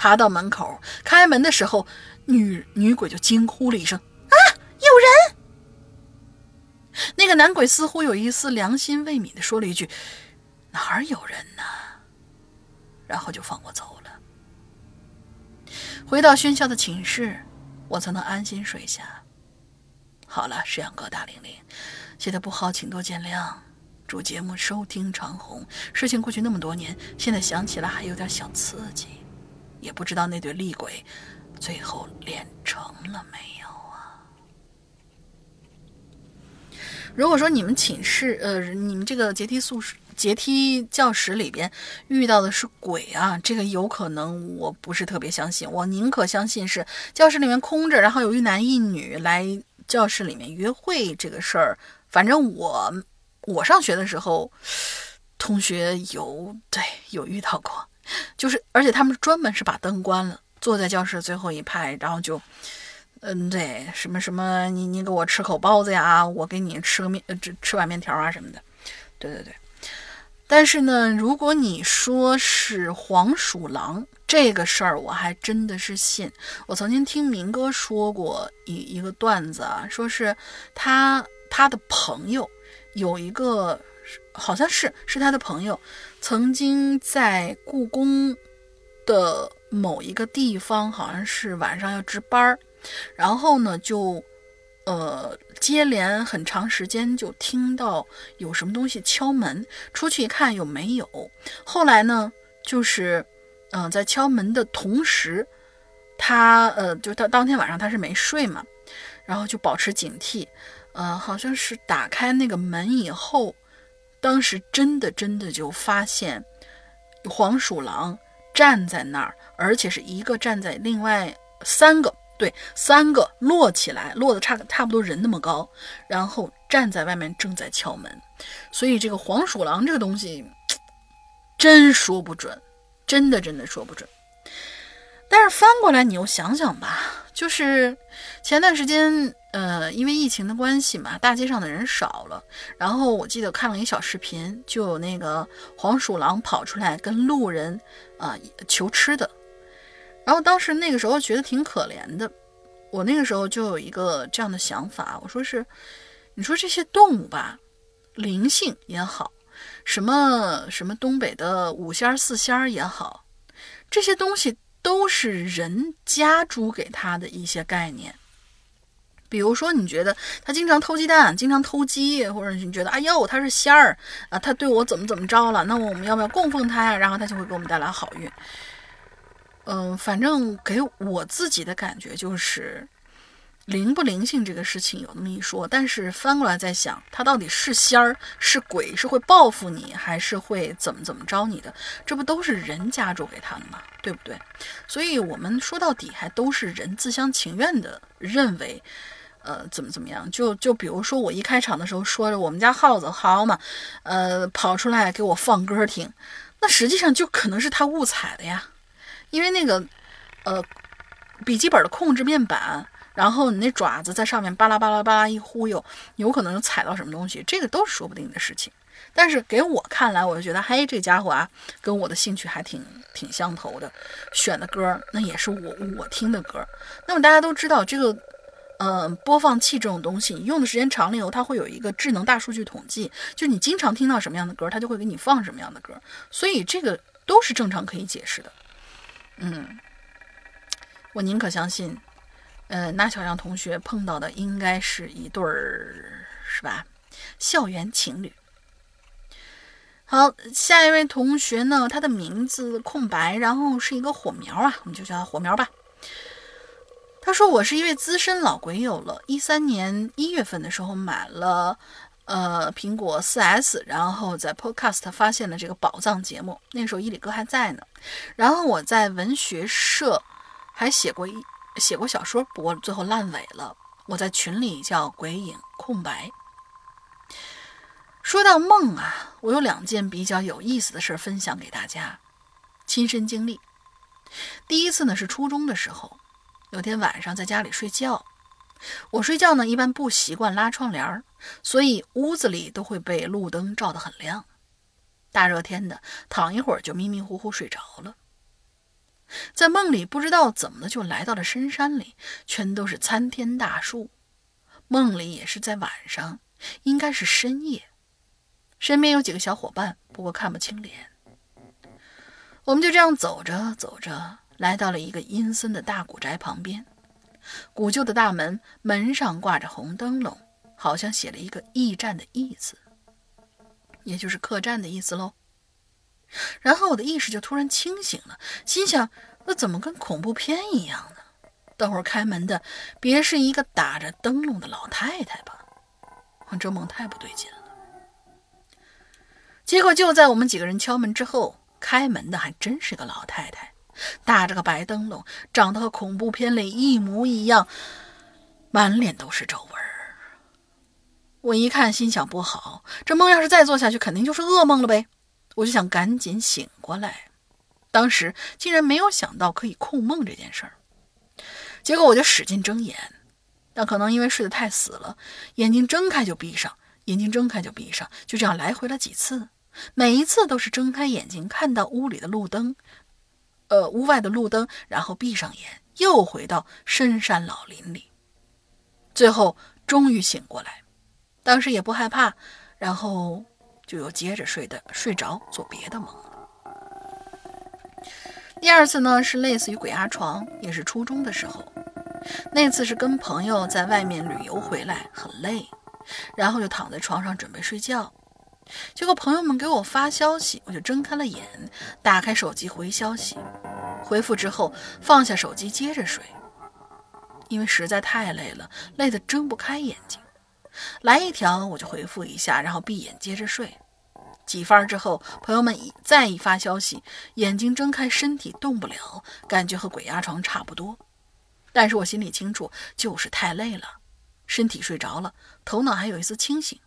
爬到门口，开门的时候，女女鬼就惊呼了一声：“啊，有人！”那个男鬼似乎有一丝良心未泯的说了一句：“哪儿有人呢？然后就放我走了。回到喧嚣的寝室，我才能安心睡下。好了，石阳哥大玲玲，写的不好，请多见谅。祝节目收听长虹。事情过去那么多年，现在想起来还有点小刺激，也不知道那对厉鬼最后练成了没有啊？如果说你们寝室，呃，你们这个阶梯宿舍。阶梯教室里边遇到的是鬼啊，这个有可能，我不是特别相信。我宁可相信是教室里面空着，然后有一男一女来教室里面约会这个事儿。反正我我上学的时候，同学有对有遇到过，就是而且他们专门是把灯关了，坐在教室最后一排，然后就嗯对什么什么你你给我吃口包子呀，我给你吃个面吃吃碗面条啊什么的，对对对。但是呢，如果你说是黄鼠狼这个事儿，我还真的是信。我曾经听明哥说过一一个段子啊，说是他他的朋友有一个，好像是是他的朋友，曾经在故宫的某一个地方，好像是晚上要值班儿，然后呢就。呃，接连很长时间就听到有什么东西敲门，出去一看有没有。后来呢，就是，嗯，在敲门的同时，他呃，就他当天晚上他是没睡嘛，然后就保持警惕，呃，好像是打开那个门以后，当时真的真的就发现黄鼠狼站在那儿，而且是一个站在另外三个。对，三个摞起来，摞的差差不多人那么高，然后站在外面正在敲门，所以这个黄鼠狼这个东西真说不准，真的真的说不准。但是翻过来你又想想吧，就是前段时间，呃，因为疫情的关系嘛，大街上的人少了，然后我记得看了一个小视频，就有那个黄鼠狼跑出来跟路人啊求吃的。然后当时那个时候觉得挺可怜的，我那个时候就有一个这样的想法，我说是，你说这些动物吧，灵性也好，什么什么东北的五仙四仙也好，这些东西都是人加诸给他的一些概念。比如说，你觉得他经常偷鸡蛋，经常偷鸡，或者你觉得哎呦他是仙儿啊，他对我怎么怎么着了，那我们要不要供奉他呀？然后他就会给我们带来好运。嗯，反正给我自己的感觉就是灵不灵性这个事情有那么一说，但是翻过来再想，他到底是仙儿是鬼，是会报复你，还是会怎么怎么着你的？这不都是人加注给他的吗？对不对？所以我们说到底还都是人自相情愿的认为，呃，怎么怎么样？就就比如说我一开场的时候说着我们家耗子好嘛，呃，跑出来给我放歌听，那实际上就可能是他误踩的呀。因为那个，呃，笔记本的控制面板，然后你那爪子在上面巴拉巴拉巴拉一忽悠，有可能踩到什么东西，这个都是说不定的事情。但是给我看来，我就觉得，嘿，这家伙啊，跟我的兴趣还挺挺相投的，选的歌那也是我我听的歌。那么大家都知道，这个，嗯，播放器这种东西，你用的时间长了以后，它会有一个智能大数据统计，就你经常听到什么样的歌，它就会给你放什么样的歌，所以这个都是正常可以解释的。嗯，我宁可相信，呃，那小亮同学碰到的应该是一对儿，是吧？校园情侣。好，下一位同学呢，他的名字空白，然后是一个火苗啊，我们就叫他火苗吧。他说：“我是一位资深老鬼友了，一三年一月份的时候买了。”呃，苹果 4S，然后在 Podcast 发现了这个宝藏节目。那时候伊里哥还在呢。然后我在文学社还写过一写过小说，不过最后烂尾了。我在群里叫鬼影空白。说到梦啊，我有两件比较有意思的事分享给大家，亲身经历。第一次呢是初中的时候，有天晚上在家里睡觉。我睡觉呢，一般不习惯拉窗帘儿，所以屋子里都会被路灯照得很亮。大热天的，躺一会儿就迷迷糊糊睡着了。在梦里，不知道怎么的就来到了深山里，全都是参天大树。梦里也是在晚上，应该是深夜。身边有几个小伙伴，不过看不清脸。我们就这样走着走着，来到了一个阴森的大古宅旁边。古旧的大门，门上挂着红灯笼，好像写了一个“驿站”的“驿”字，也就是客栈的意思喽。然后我的意识就突然清醒了，心想：那怎么跟恐怖片一样呢？等会儿开门的，别是一个打着灯笼的老太太吧？我这梦太不对劲了。结果就在我们几个人敲门之后，开门的还真是个老太太。打着个白灯笼，长得和恐怖片里一模一样，满脸都是皱纹我一看，心想不好，这梦要是再做下去，肯定就是噩梦了呗。我就想赶紧醒过来，当时竟然没有想到可以控梦这件事儿。结果我就使劲睁眼，但可能因为睡得太死了，眼睛睁开就闭上，眼睛睁开就闭上，就这样来回了几次。每一次都是睁开眼睛看到屋里的路灯。呃，屋外的路灯，然后闭上眼，又回到深山老林里，最后终于醒过来。当时也不害怕，然后就又接着睡的睡着，做别的梦了。第二次呢，是类似于鬼压床，也是初中的时候。那次是跟朋友在外面旅游回来，很累，然后就躺在床上准备睡觉。结果朋友们给我发消息，我就睁开了眼，打开手机回消息，回复之后放下手机接着睡，因为实在太累了，累得睁不开眼睛。来一条我就回复一下，然后闭眼接着睡。几番之后，朋友们再一发消息，眼睛睁开，身体动不了，感觉和鬼压床差不多。但是我心里清楚，就是太累了，身体睡着了，头脑还有一丝清醒。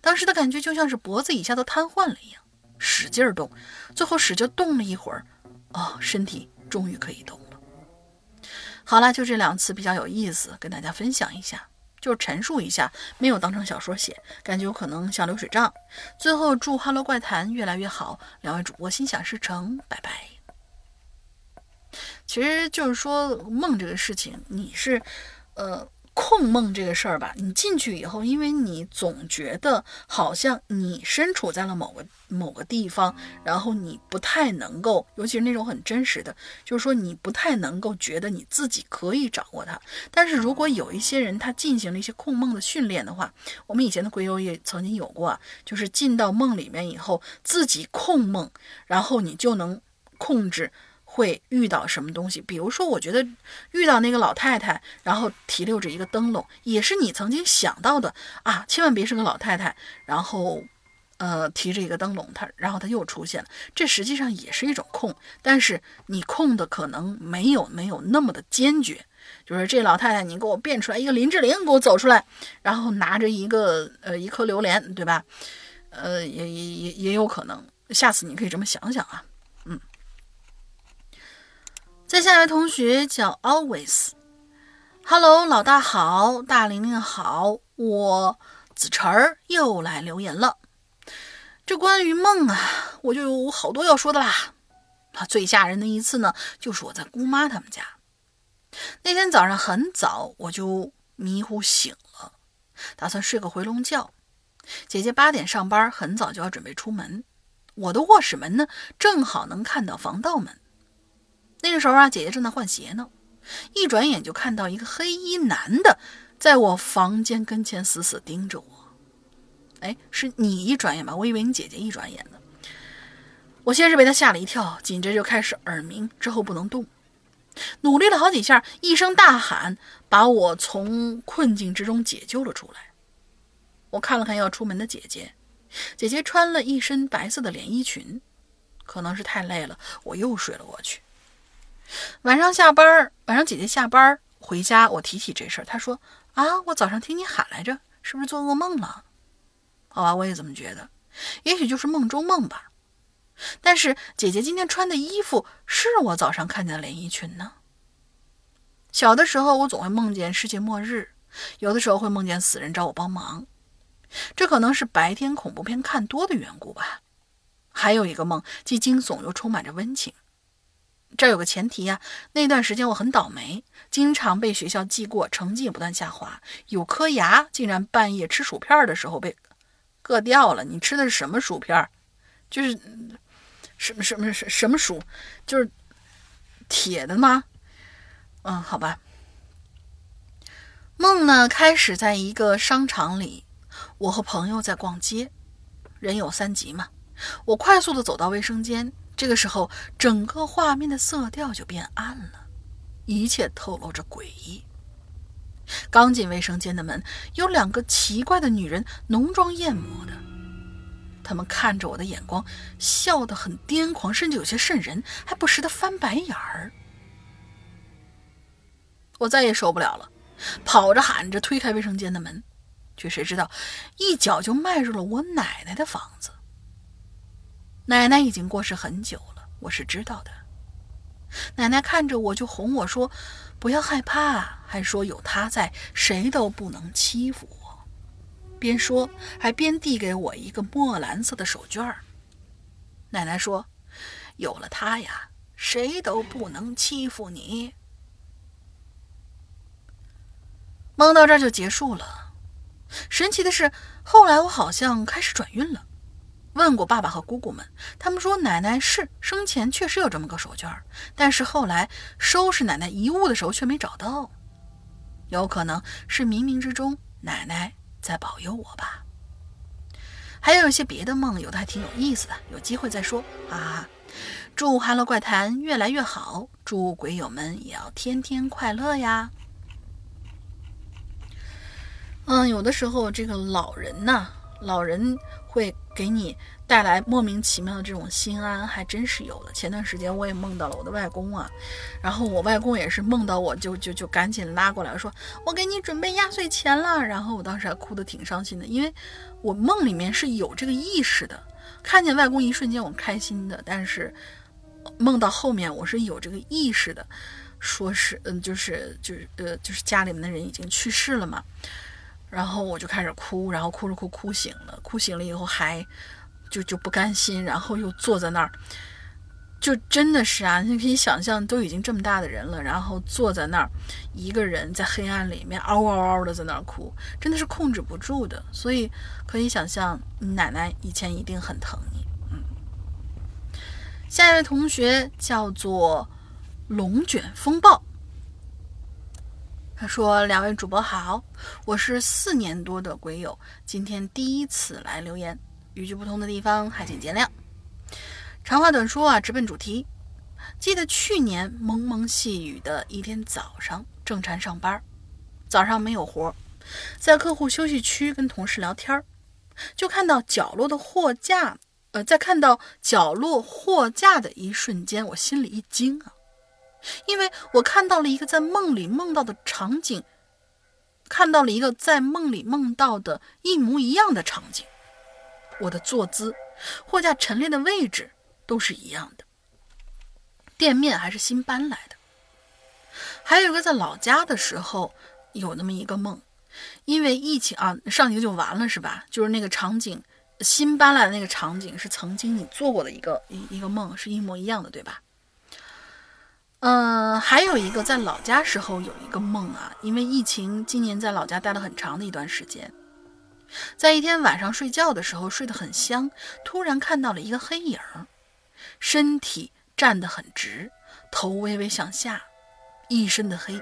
当时的感觉就像是脖子以下都瘫痪了一样，使劲动，最后使劲动了一会儿，哦，身体终于可以动了。好了，就这两次比较有意思，跟大家分享一下，就是陈述一下，没有当成小说写，感觉有可能像流水账。最后祝《哈喽怪谈》越来越好，两位主播心想事成，拜拜。其实就是说梦这个事情，你是，呃。控梦这个事儿吧，你进去以后，因为你总觉得好像你身处在了某个某个地方，然后你不太能够，尤其是那种很真实的，就是说你不太能够觉得你自己可以掌握它。但是如果有一些人他进行了一些控梦的训练的话，我们以前的鬼友也曾经有过，就是进到梦里面以后自己控梦，然后你就能控制。会遇到什么东西？比如说，我觉得遇到那个老太太，然后提溜着一个灯笼，也是你曾经想到的啊，千万别是个老太太，然后，呃，提着一个灯笼，她，然后她又出现了，这实际上也是一种控，但是你控的可能没有没有那么的坚决，就是这老太太，你给我变出来一个林志玲，给我走出来，然后拿着一个呃一颗榴莲，对吧？呃，也也也也有可能，下次你可以这么想想啊。再下一位同学叫 Always，Hello，老大好，大玲玲好，我子晨儿又来留言了。这关于梦啊，我就有好多要说的啦。啊，最吓人的一次呢，就是我在姑妈他们家。那天早上很早，我就迷糊醒了，打算睡个回笼觉。姐姐八点上班，很早就要准备出门。我的卧室门呢，正好能看到防盗门。那个时候啊，姐姐正在换鞋呢，一转眼就看到一个黑衣男的在我房间跟前死死盯着我。哎，是你一转眼吧？我以为你姐姐一转眼呢。我先是被他吓了一跳，紧接着就开始耳鸣，之后不能动，努力了好几下，一声大喊把我从困境之中解救了出来。我看了看要出门的姐姐，姐姐穿了一身白色的连衣裙，可能是太累了，我又睡了过去。晚上下班，晚上姐姐下班回家，我提起这事儿，她说：“啊，我早上听你喊来着，是不是做噩梦了？”好吧，我也这么觉得，也许就是梦中梦吧。但是姐姐今天穿的衣服是我早上看见的连衣裙呢。小的时候，我总会梦见世界末日，有的时候会梦见死人找我帮忙，这可能是白天恐怖片看多的缘故吧。还有一个梦，既惊悚又充满着温情。这有个前提呀，那段时间我很倒霉，经常被学校记过，成绩也不断下滑。有颗牙竟然半夜吃薯片的时候被硌掉了。你吃的是什么薯片？就是什么什么什什么薯？就是铁的吗？嗯，好吧。梦呢，开始在一个商场里，我和朋友在逛街，人有三急嘛。我快速的走到卫生间，这个时候，整个画面的色调就变暗了，一切透露着诡异。刚进卫生间的门，有两个奇怪的女人，浓妆艳抹的。她们看着我的眼光，笑得很癫狂，甚至有些瘆人，还不时的翻白眼儿。我再也受不了了，跑着喊着推开卫生间的门，却谁知道一脚就迈入了我奶奶的房子。奶奶已经过世很久了，我是知道的。奶奶看着我就哄我说：“不要害怕。”还说有她在，谁都不能欺负我。边说还边递给我一个墨蓝色的手绢儿。奶奶说：“有了她呀，谁都不能欺负你。”梦到这儿就结束了。神奇的是，后来我好像开始转运了。问过爸爸和姑姑们，他们说奶奶是生前确实有这么个手绢儿，但是后来收拾奶奶遗物的时候却没找到。有可能是冥冥之中奶奶在保佑我吧。还有一些别的梦，有的还挺有意思的，有机会再说啊！祝《哈喽怪谈》越来越好，祝鬼友们也要天天快乐呀！嗯，有的时候这个老人呐，老人会给你。带来莫名其妙的这种心安还真是有的。前段时间我也梦到了我的外公啊，然后我外公也是梦到我就就就赶紧拉过来说：“我给你准备压岁钱了。”然后我当时还哭得挺伤心的，因为我梦里面是有这个意识的，看见外公一瞬间我开心的，但是梦到后面我是有这个意识的，说是嗯就是就是呃就是家里面的人已经去世了嘛，然后我就开始哭，然后哭着哭哭醒了，哭醒了以后还。就就不甘心，然后又坐在那儿，就真的是啊，你可以想象，都已经这么大的人了，然后坐在那儿，一个人在黑暗里面嗷嗷嗷的在那儿哭，真的是控制不住的。所以可以想象，奶奶以前一定很疼你。嗯，下一位同学叫做龙卷风暴，他说：“两位主播好，我是四年多的鬼友，今天第一次来留言。”语句不通的地方，还请见谅。长话短说啊，直奔主题。记得去年蒙蒙细雨的一天早上，正常上班，早上没有活，在客户休息区跟同事聊天儿就看到角落的货架，呃，在看到角落货架的一瞬间，我心里一惊啊，因为我看到了一个在梦里梦到的场景，看到了一个在梦里梦到的一模一样的场景。我的坐姿、货架陈列的位置都是一样的。店面还是新搬来的。还有一个在老家的时候有那么一个梦，因为疫情啊，上一个就完了是吧？就是那个场景，新搬来的那个场景是曾经你做过的一个一一个梦，是一模一样的，对吧？嗯，还有一个在老家时候有一个梦啊，因为疫情，今年在老家待了很长的一段时间。在一天晚上睡觉的时候，睡得很香，突然看到了一个黑影，身体站得很直，头微微向下，一身的黑，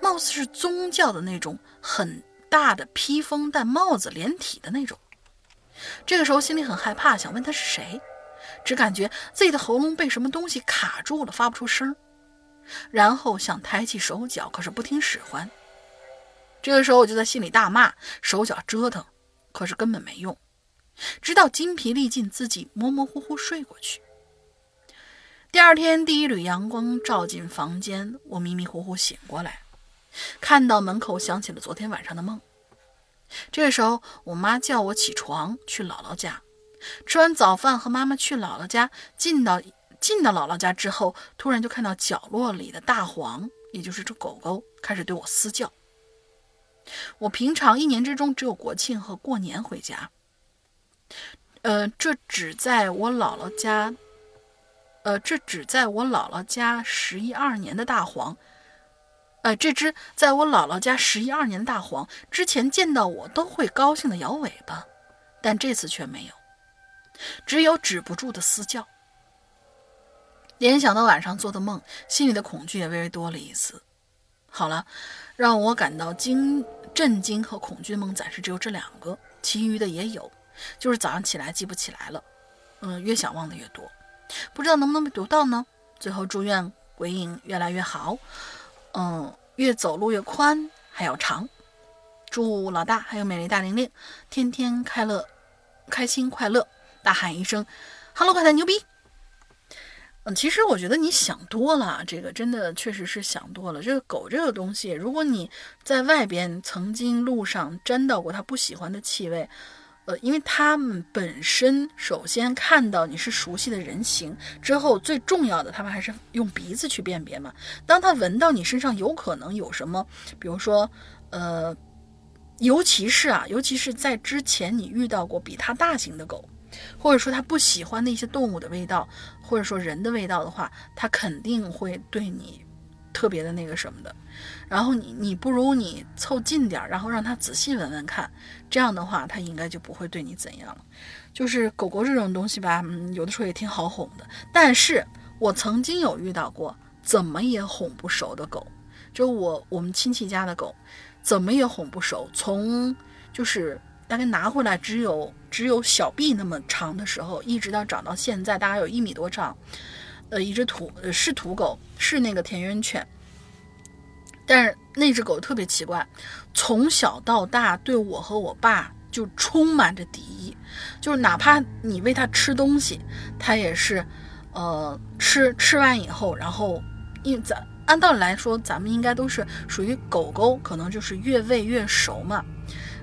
貌似是宗教的那种很大的披风戴帽子连体的那种。这个时候心里很害怕，想问他是谁，只感觉自己的喉咙被什么东西卡住了，发不出声，然后想抬起手脚，可是不听使唤。这个时候我就在心里大骂，手脚折腾，可是根本没用。直到筋疲力尽，自己模模糊糊睡过去。第二天，第一缕阳光照进房间，我迷迷糊糊醒过来，看到门口响起了昨天晚上的梦。这个时候，我妈叫我起床去姥姥家。吃完早饭，和妈妈去姥姥家。进到进到姥姥家之后，突然就看到角落里的大黄，也就是这狗狗，开始对我嘶叫。我平常一年之中只有国庆和过年回家，呃，这只在我姥姥家，呃，这只在我姥姥家十一二年的大黄，呃，这只在我姥姥家十一二年的大黄之前见到我都会高兴的摇尾巴，但这次却没有，只有止不住的嘶叫。联想到晚上做的梦，心里的恐惧也微微多了一丝。好了，让我感到惊、震惊和恐惧的梦暂时只有这两个，其余的也有，就是早上起来记不起来了。嗯，越想忘的越多，不知道能不能被读到呢？最后祝愿鬼影越来越好，嗯，越走路越宽还要长。祝老大还有美丽大玲玲天天快乐、开心快乐，大喊一声：“Hello，快太牛逼！”其实我觉得你想多了，这个真的确实是想多了。这个狗这个东西，如果你在外边曾经路上沾到过它不喜欢的气味，呃，因为它们本身首先看到你是熟悉的人形之后，最重要的，它们还是用鼻子去辨别嘛。当它闻到你身上有可能有什么，比如说，呃，尤其是啊，尤其是在之前你遇到过比它大型的狗。或者说他不喜欢那些动物的味道，或者说人的味道的话，他肯定会对你特别的那个什么的。然后你你不如你凑近点儿，然后让他仔细闻闻看，这样的话他应该就不会对你怎样了。就是狗狗这种东西吧，嗯，有的时候也挺好哄的。但是我曾经有遇到过怎么也哄不熟的狗，就我我们亲戚家的狗，怎么也哄不熟，从就是。大概拿回来只有只有小臂那么长的时候，一直到长到现在，大概有一米多长。呃，一只土是土狗，是那个田园犬。但是那只狗特别奇怪，从小到大对我和我爸就充满着敌意，就是哪怕你喂它吃东西，它也是，呃，吃吃完以后，然后因为咱按道理来说，咱们应该都是属于狗狗，可能就是越喂越熟嘛。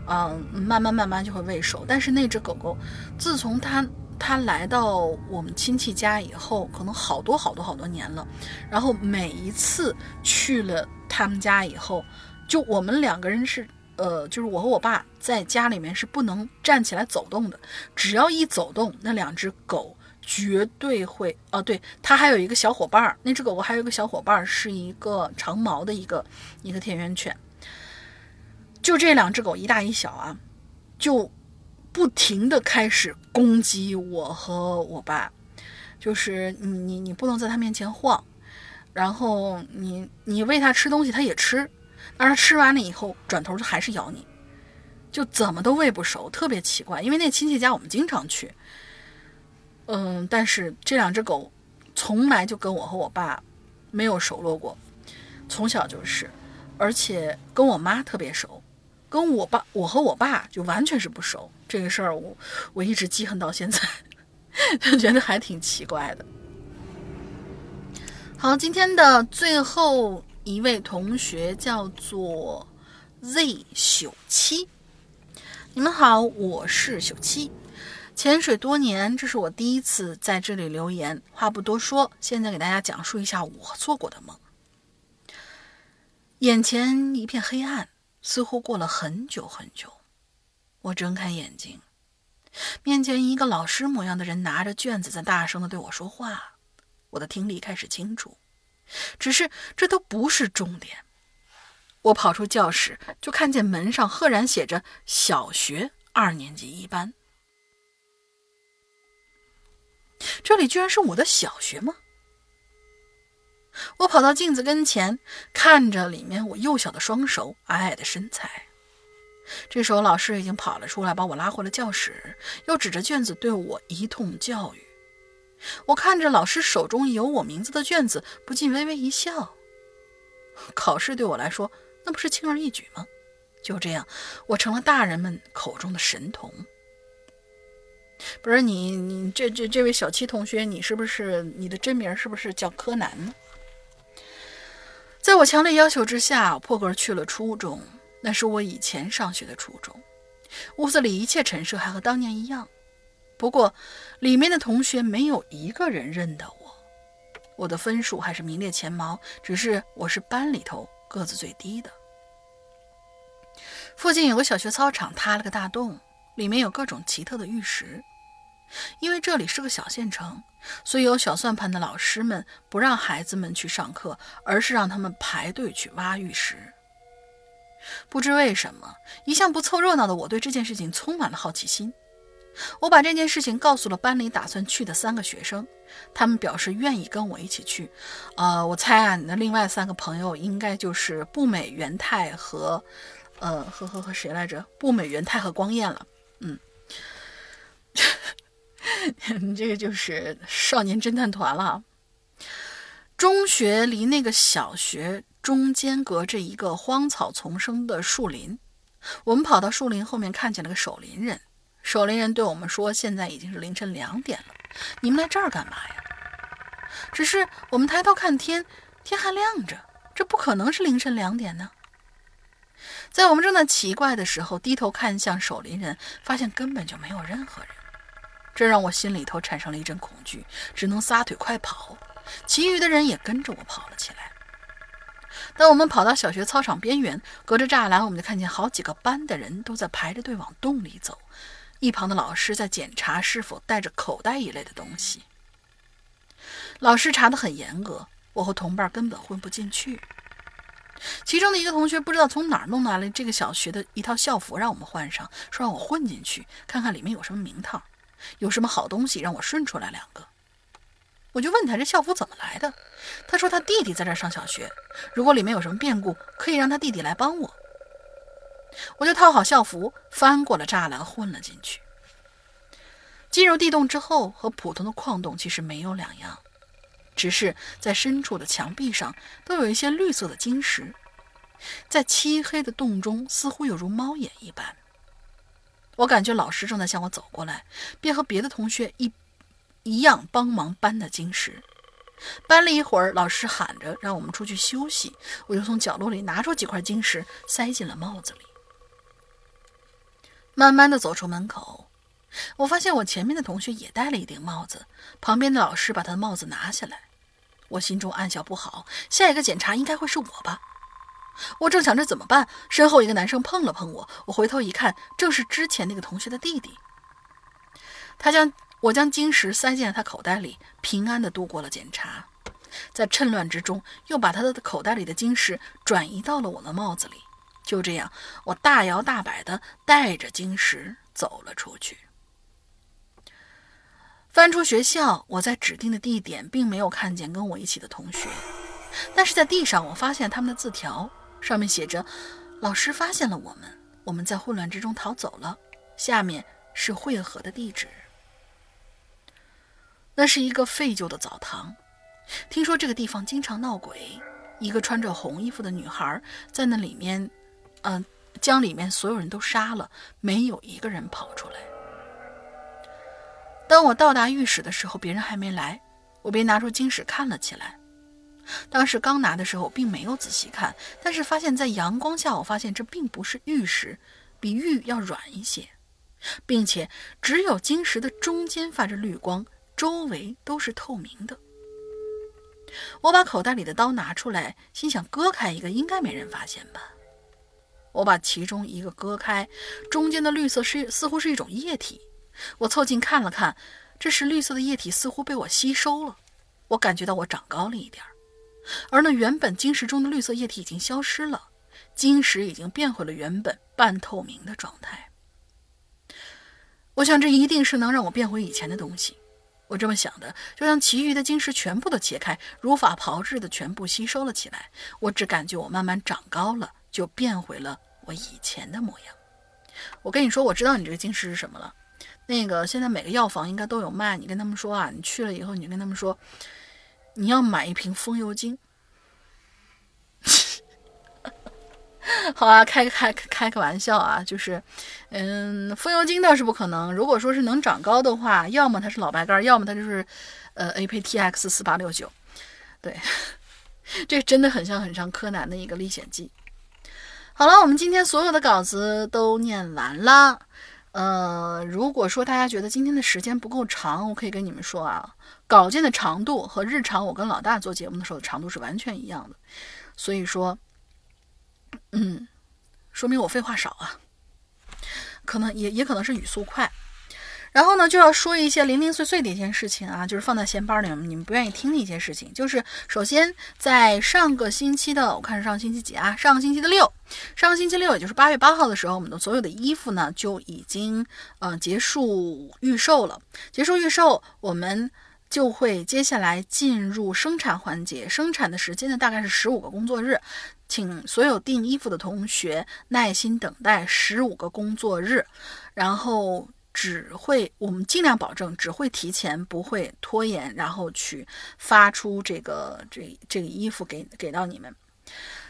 嗯，慢慢慢慢就会喂熟。但是那只狗狗，自从它它来到我们亲戚家以后，可能好多好多好多年了。然后每一次去了他们家以后，就我们两个人是，呃，就是我和我爸在家里面是不能站起来走动的。只要一走动，那两只狗绝对会。哦，对，它还有一个小伙伴儿，那只狗狗还有一个小伙伴儿，是一个长毛的一个一个田园犬。就这两只狗一大一小啊，就不停的开始攻击我和我爸，就是你你你不能在它面前晃，然后你你喂它吃东西它也吃，但是吃完了以后转头就还是咬你，就怎么都喂不熟，特别奇怪。因为那亲戚家我们经常去，嗯，但是这两只狗从来就跟我和我爸没有熟络过，从小就是，而且跟我妈特别熟。跟我爸，我和我爸就完全是不熟。这个事儿，我我一直记恨到现在，就觉得还挺奇怪的。好，今天的最后一位同学叫做 Z 朽七，你们好，我是朽七，潜水多年，这是我第一次在这里留言。话不多说，现在给大家讲述一下我做过的梦。眼前一片黑暗。似乎过了很久很久，我睁开眼睛，面前一个老师模样的人拿着卷子在大声的对我说话，我的听力开始清楚，只是这都不是重点。我跑出教室，就看见门上赫然写着“小学二年级一班”，这里居然是我的小学吗？我跑到镜子跟前，看着里面我幼小的双手、矮矮的身材。这时候，老师已经跑了出来，把我拉回了教室，又指着卷子对我一通教育。我看着老师手中有我名字的卷子，不禁微微一笑。考试对我来说，那不是轻而易举吗？就这样，我成了大人们口中的神童。不是你，你这这这位小七同学，你是不是你的真名是不是叫柯南呢？在我强烈要求之下，破格去了初中。那是我以前上学的初中，屋子里一切陈设还和当年一样，不过里面的同学没有一个人认得我。我的分数还是名列前茅，只是我是班里头个子最低的。附近有个小学操场塌了个大洞，里面有各种奇特的玉石。因为这里是个小县城，所以有小算盘的老师们不让孩子们去上课，而是让他们排队去挖玉石。不知为什么，一向不凑热闹的我对这件事情充满了好奇心。我把这件事情告诉了班里打算去的三个学生，他们表示愿意跟我一起去。呃，我猜啊，你的另外三个朋友应该就是步美、元太和，呃，和和和谁来着？步美、元太和光彦了。嗯，这个就是少年侦探团了。中学离那个小学中间隔着一个荒草丛生的树林，我们跑到树林后面，看见了个守林人。守林人对我们说：“现在已经是凌晨两点了，你们来这儿干嘛呀？”只是我们抬头看天，天还亮着，这不可能是凌晨两点呢。在我们正在奇怪的时候，低头看向守林人，发现根本就没有任何人，这让我心里头产生了一阵恐惧，只能撒腿快跑。其余的人也跟着我跑了起来。当我们跑到小学操场边缘，隔着栅栏，我们就看见好几个班的人都在排着队往洞里走。一旁的老师在检查是否带着口袋一类的东西。老师查得很严格，我和同伴根本混不进去。其中的一个同学不知道从哪儿弄来了这个小学的一套校服，让我们换上，说让我混进去看看里面有什么名堂，有什么好东西，让我顺出来两个。我就问他这校服怎么来的，他说他弟弟在这上小学，如果里面有什么变故，可以让他弟弟来帮我。我就套好校服，翻过了栅栏，混了进去。进入地洞之后，和普通的矿洞其实没有两样，只是在深处的墙壁上都有一些绿色的晶石，在漆黑的洞中，似乎有如猫眼一般。我感觉老师正在向我走过来，便和别的同学一一样帮忙搬的晶石。搬了一会儿，老师喊着让我们出去休息，我就从角落里拿出几块晶石，塞进了帽子里。慢慢的走出门口，我发现我前面的同学也戴了一顶帽子，旁边的老师把他的帽子拿下来，我心中暗笑不好，下一个检查应该会是我吧。我正想着怎么办，身后一个男生碰了碰我，我回头一看，正是之前那个同学的弟弟。他将我将晶石塞进了他口袋里，平安的度过了检查，在趁乱之中，又把他的口袋里的晶石转移到了我的帽子里。就这样，我大摇大摆地带着晶石走了出去。翻出学校，我在指定的地点并没有看见跟我一起的同学，但是在地上我发现他们的字条，上面写着：“老师发现了我们，我们在混乱之中逃走了。”下面是汇合的地址。那是一个废旧的澡堂，听说这个地方经常闹鬼，一个穿着红衣服的女孩在那里面。嗯，将里面所有人都杀了，没有一个人跑出来。当我到达浴室的时候，别人还没来，我便拿出金石看了起来。当时刚拿的时候，并没有仔细看，但是发现在阳光下，我发现这并不是玉石，比玉要软一些，并且只有晶石的中间发着绿光，周围都是透明的。我把口袋里的刀拿出来，心想割开一个，应该没人发现吧。我把其中一个割开，中间的绿色是似乎是一种液体。我凑近看了看，这时绿色的液体似乎被我吸收了。我感觉到我长高了一点儿，而那原本晶石中的绿色液体已经消失了，晶石已经变回了原本半透明的状态。我想这一定是能让我变回以前的东西。我这么想的，就将其余的晶石全部都切开，如法炮制的全部吸收了起来。我只感觉我慢慢长高了，就变回了。我以前的模样，我跟你说，我知道你这个晶石是什么了。那个现在每个药房应该都有卖，你跟他们说啊，你去了以后，你跟他们说，你要买一瓶风油精。好啊，开开开个玩笑啊，就是，嗯，风油精倒是不可能。如果说是能长高的话，要么它是老白干，要么它就是，呃，APTX 四八六九。对，这真的很像很像柯南的一个历险记。好了，我们今天所有的稿子都念完了。呃，如果说大家觉得今天的时间不够长，我可以跟你们说啊，稿件的长度和日常我跟老大做节目的时候的长度是完全一样的。所以说，嗯，说明我废话少啊，可能也也可能是语速快。然后呢，就要说一些零零碎碎的一件事情啊，就是放在闲班里面你们不愿意听的一些事情。就是首先在上个星期的，我看是上个星期几啊？上个星期的六，上个星期六，也就是八月八号的时候，我们的所有的衣服呢就已经呃结束预售了。结束预售，我们就会接下来进入生产环节。生产的时间呢大概是十五个工作日，请所有订衣服的同学耐心等待十五个工作日，然后。只会，我们尽量保证只会提前，不会拖延，然后去发出这个这这个衣服给给到你们。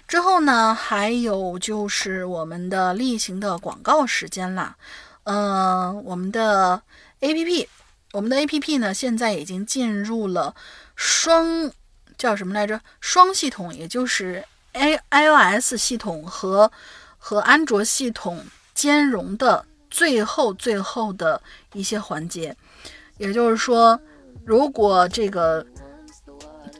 之后呢，还有就是我们的例行的广告时间啦。嗯，我们的 A P P，我们的 A P P 呢，现在已经进入了双叫什么来着？双系统，也就是 A I O S 系统和和安卓系统兼容的。最后，最后的一些环节，也就是说，如果这个。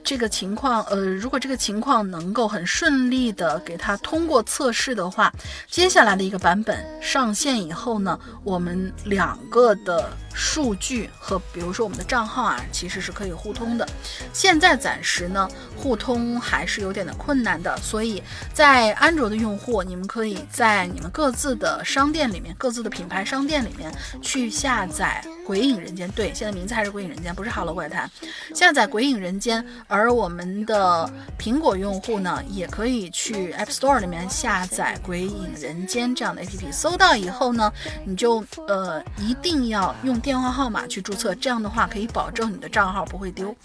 这个情况，呃，如果这个情况能够很顺利的给它通过测试的话，接下来的一个版本上线以后呢，我们两个的数据和比如说我们的账号啊，其实是可以互通的。现在暂时呢，互通还是有点的困难的，所以在安卓的用户，你们可以在你们各自的商店里面，各自的品牌商店里面去下载《鬼影人间》。对，现在名字还是《鬼影人间》，不是《Hello 怪谈》。下载《鬼影人间》。而我们的苹果用户呢，也可以去 App Store 里面下载《鬼影人间》这样的 APP，搜到以后呢，你就呃一定要用电话号码去注册，这样的话可以保证你的账号不会丢。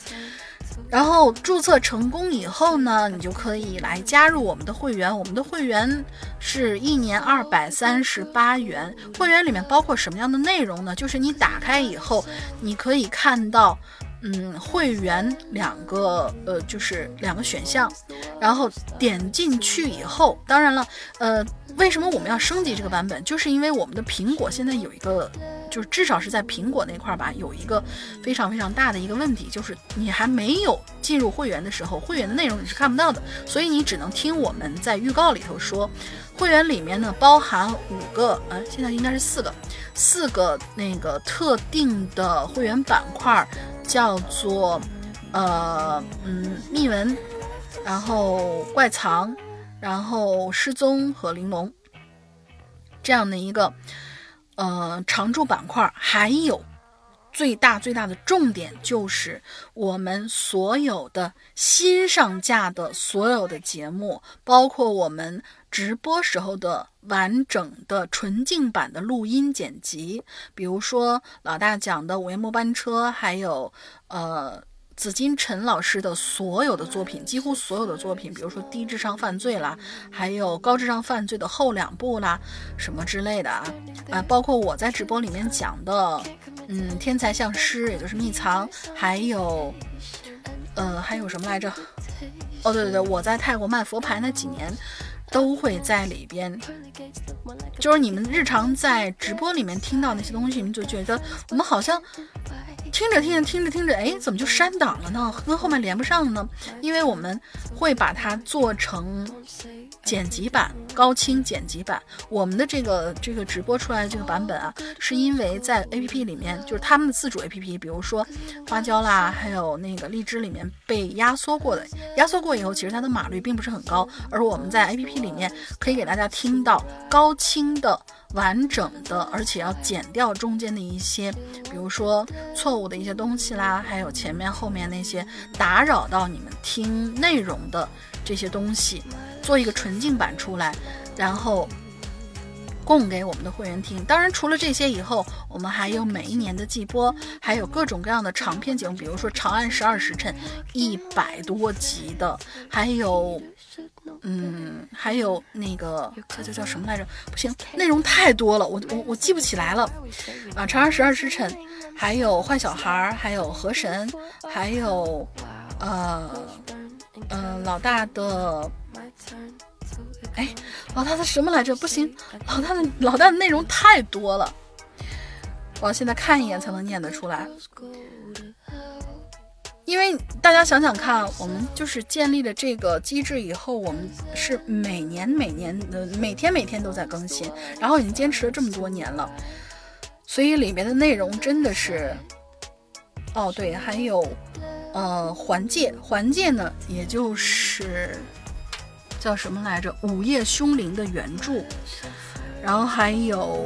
然后注册成功以后呢，你就可以来加入我们的会员。我们的会员是一年二百三十八元，会员里面包括什么样的内容呢？就是你打开以后，你可以看到。嗯，会员两个呃，就是两个选项，然后点进去以后，当然了，呃，为什么我们要升级这个版本？就是因为我们的苹果现在有一个，就是至少是在苹果那块儿吧，有一个非常非常大的一个问题，就是你还没有进入会员的时候，会员的内容你是看不到的，所以你只能听我们在预告里头说。会员里面呢，包含五个，呃，现在应该是四个，四个那个特定的会员板块，叫做，呃，嗯，秘闻，然后怪藏，然后失踪和玲珑，这样的一个，呃，常驻板块，还有。最大最大的重点就是我们所有的新上架的所有的节目，包括我们直播时候的完整的纯净版的录音剪辑，比如说老大讲的《午夜末班车》，还有呃。紫金陈老师的所有的作品，几乎所有的作品，比如说低智商犯罪啦，还有高智商犯罪的后两部啦，什么之类的啊啊，包括我在直播里面讲的，嗯，天才像师，也就是秘藏，还有，呃，还有什么来着？哦，对对对，我在泰国卖佛牌那几年，都会在里边。就是你们日常在直播里面听到那些东西，你们就觉得我们好像。听着听着听着听着，哎，怎么就删档了呢？跟后面连不上了呢？因为我们会把它做成剪辑版、高清剪辑版。我们的这个这个直播出来的这个版本啊，是因为在 APP 里面，就是他们的自主 APP，比如说花椒啦，还有那个荔枝里面被压缩过的，压缩过以后，其实它的码率并不是很高。而我们在 APP 里面可以给大家听到高清的。完整的，而且要剪掉中间的一些，比如说错误的一些东西啦，还有前面后面那些打扰到你们听内容的这些东西，做一个纯净版出来，然后供给我们的会员听。当然，除了这些以后，我们还有每一年的季播，还有各种各样的长篇节目，比如说《长安十二时辰》一百多集的，还有。嗯，还有那个叫叫叫什么来着？不行，内容太多了，我我我记不起来了。啊，《长安十二时辰》，还有《坏小孩》，还有《河神》，还有呃呃老大的，哎，老大的什么来着？不行，老大的老大的内容太多了，我要现在看一眼才能念得出来。因为大家想想看，我们就是建立了这个机制以后，我们是每年每年的每天每天都在更新，然后已经坚持了这么多年了，所以里面的内容真的是，哦对，还有呃环界，环界呢，也就是叫什么来着，《午夜凶铃》的原著，然后还有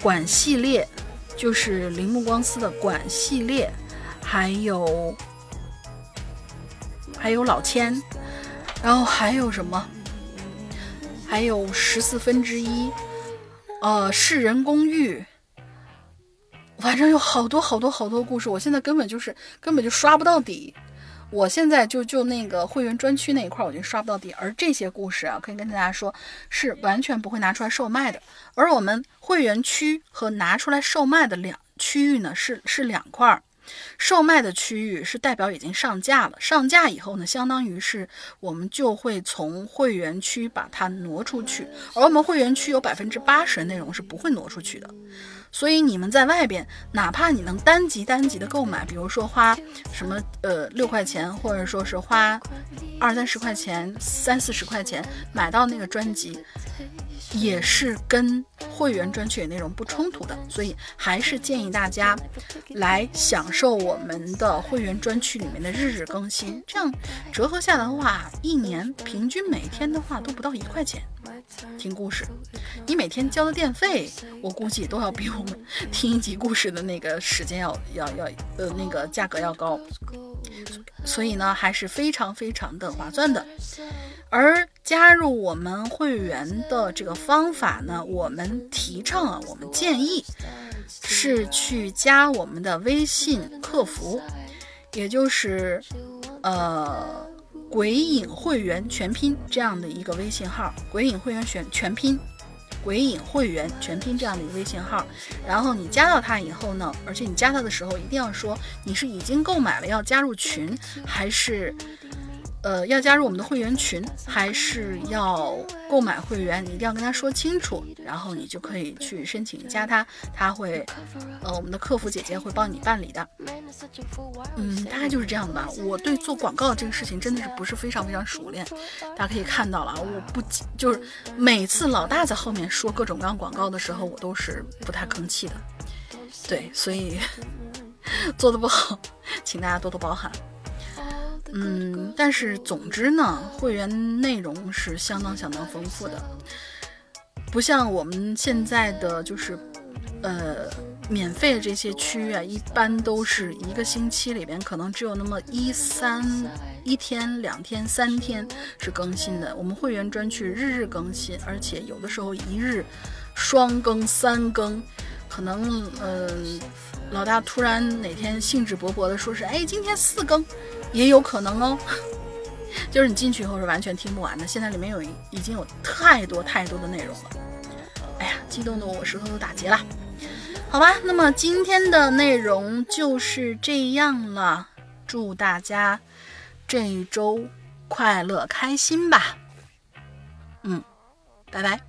管系列，就是铃木光司的管系列，还有还有老千，然后还有什么？还有十四分之一，呃，世人公寓，反正有好多好多好多故事，我现在根本就是根本就刷不到底。我现在就就那个会员专区那一块，我就刷不到底。而这些故事啊，可以跟大家说，是完全不会拿出来售卖的。而我们会员区和拿出来售卖的两区域呢，是是两块。售卖的区域是代表已经上架了，上架以后呢，相当于是我们就会从会员区把它挪出去，而我们会员区有百分之八十的内容是不会挪出去的。所以你们在外边，哪怕你能单集单集的购买，比如说花什么呃六块钱，或者说是花二三十块钱、三四十块钱买到那个专辑。也是跟会员专区内容不冲突的，所以还是建议大家来享受我们的会员专区里面的日日更新。这样折合下来的话，一年平均每天的话都不到一块钱。听故事，你每天交的电费，我估计都要比我们听一集故事的那个时间要要要呃那个价格要高。所以呢，还是非常非常的划算的。而加入我们会员的这个方法呢，我们提倡啊，我们建议是去加我们的微信客服，也就是呃“鬼影会员全拼”这样的一个微信号，“鬼影会员全全拼”，“鬼影会员全拼”这样的一个微信号。然后你加到他以后呢，而且你加他的时候一定要说你是已经购买了要加入群，还是。呃，要加入我们的会员群，还是要购买会员？你一定要跟他说清楚，然后你就可以去申请加他，他会，呃，我们的客服姐姐会帮你办理的。嗯，大概就是这样的吧。我对做广告这个事情真的是不是非常非常熟练，大家可以看到了，我不就是每次老大在后面说各种各样广告的时候，我都是不太吭气的。对，所以 做的不好，请大家多多包涵。嗯，但是总之呢，会员内容是相当相当丰富的，不像我们现在的就是，呃，免费的这些区域啊，一般都是一个星期里边可能只有那么一三一天、两天、三天是更新的。我们会员专区日日更新，而且有的时候一日双更、三更，可能嗯，老大突然哪天兴致勃勃的说是，哎，今天四更。也有可能哦，就是你进去以后是完全听不完的。现在里面有已经有太多太多的内容了，哎呀，激动的我舌头都打结了。好吧，那么今天的内容就是这样了。祝大家这一周快乐开心吧。嗯，拜拜。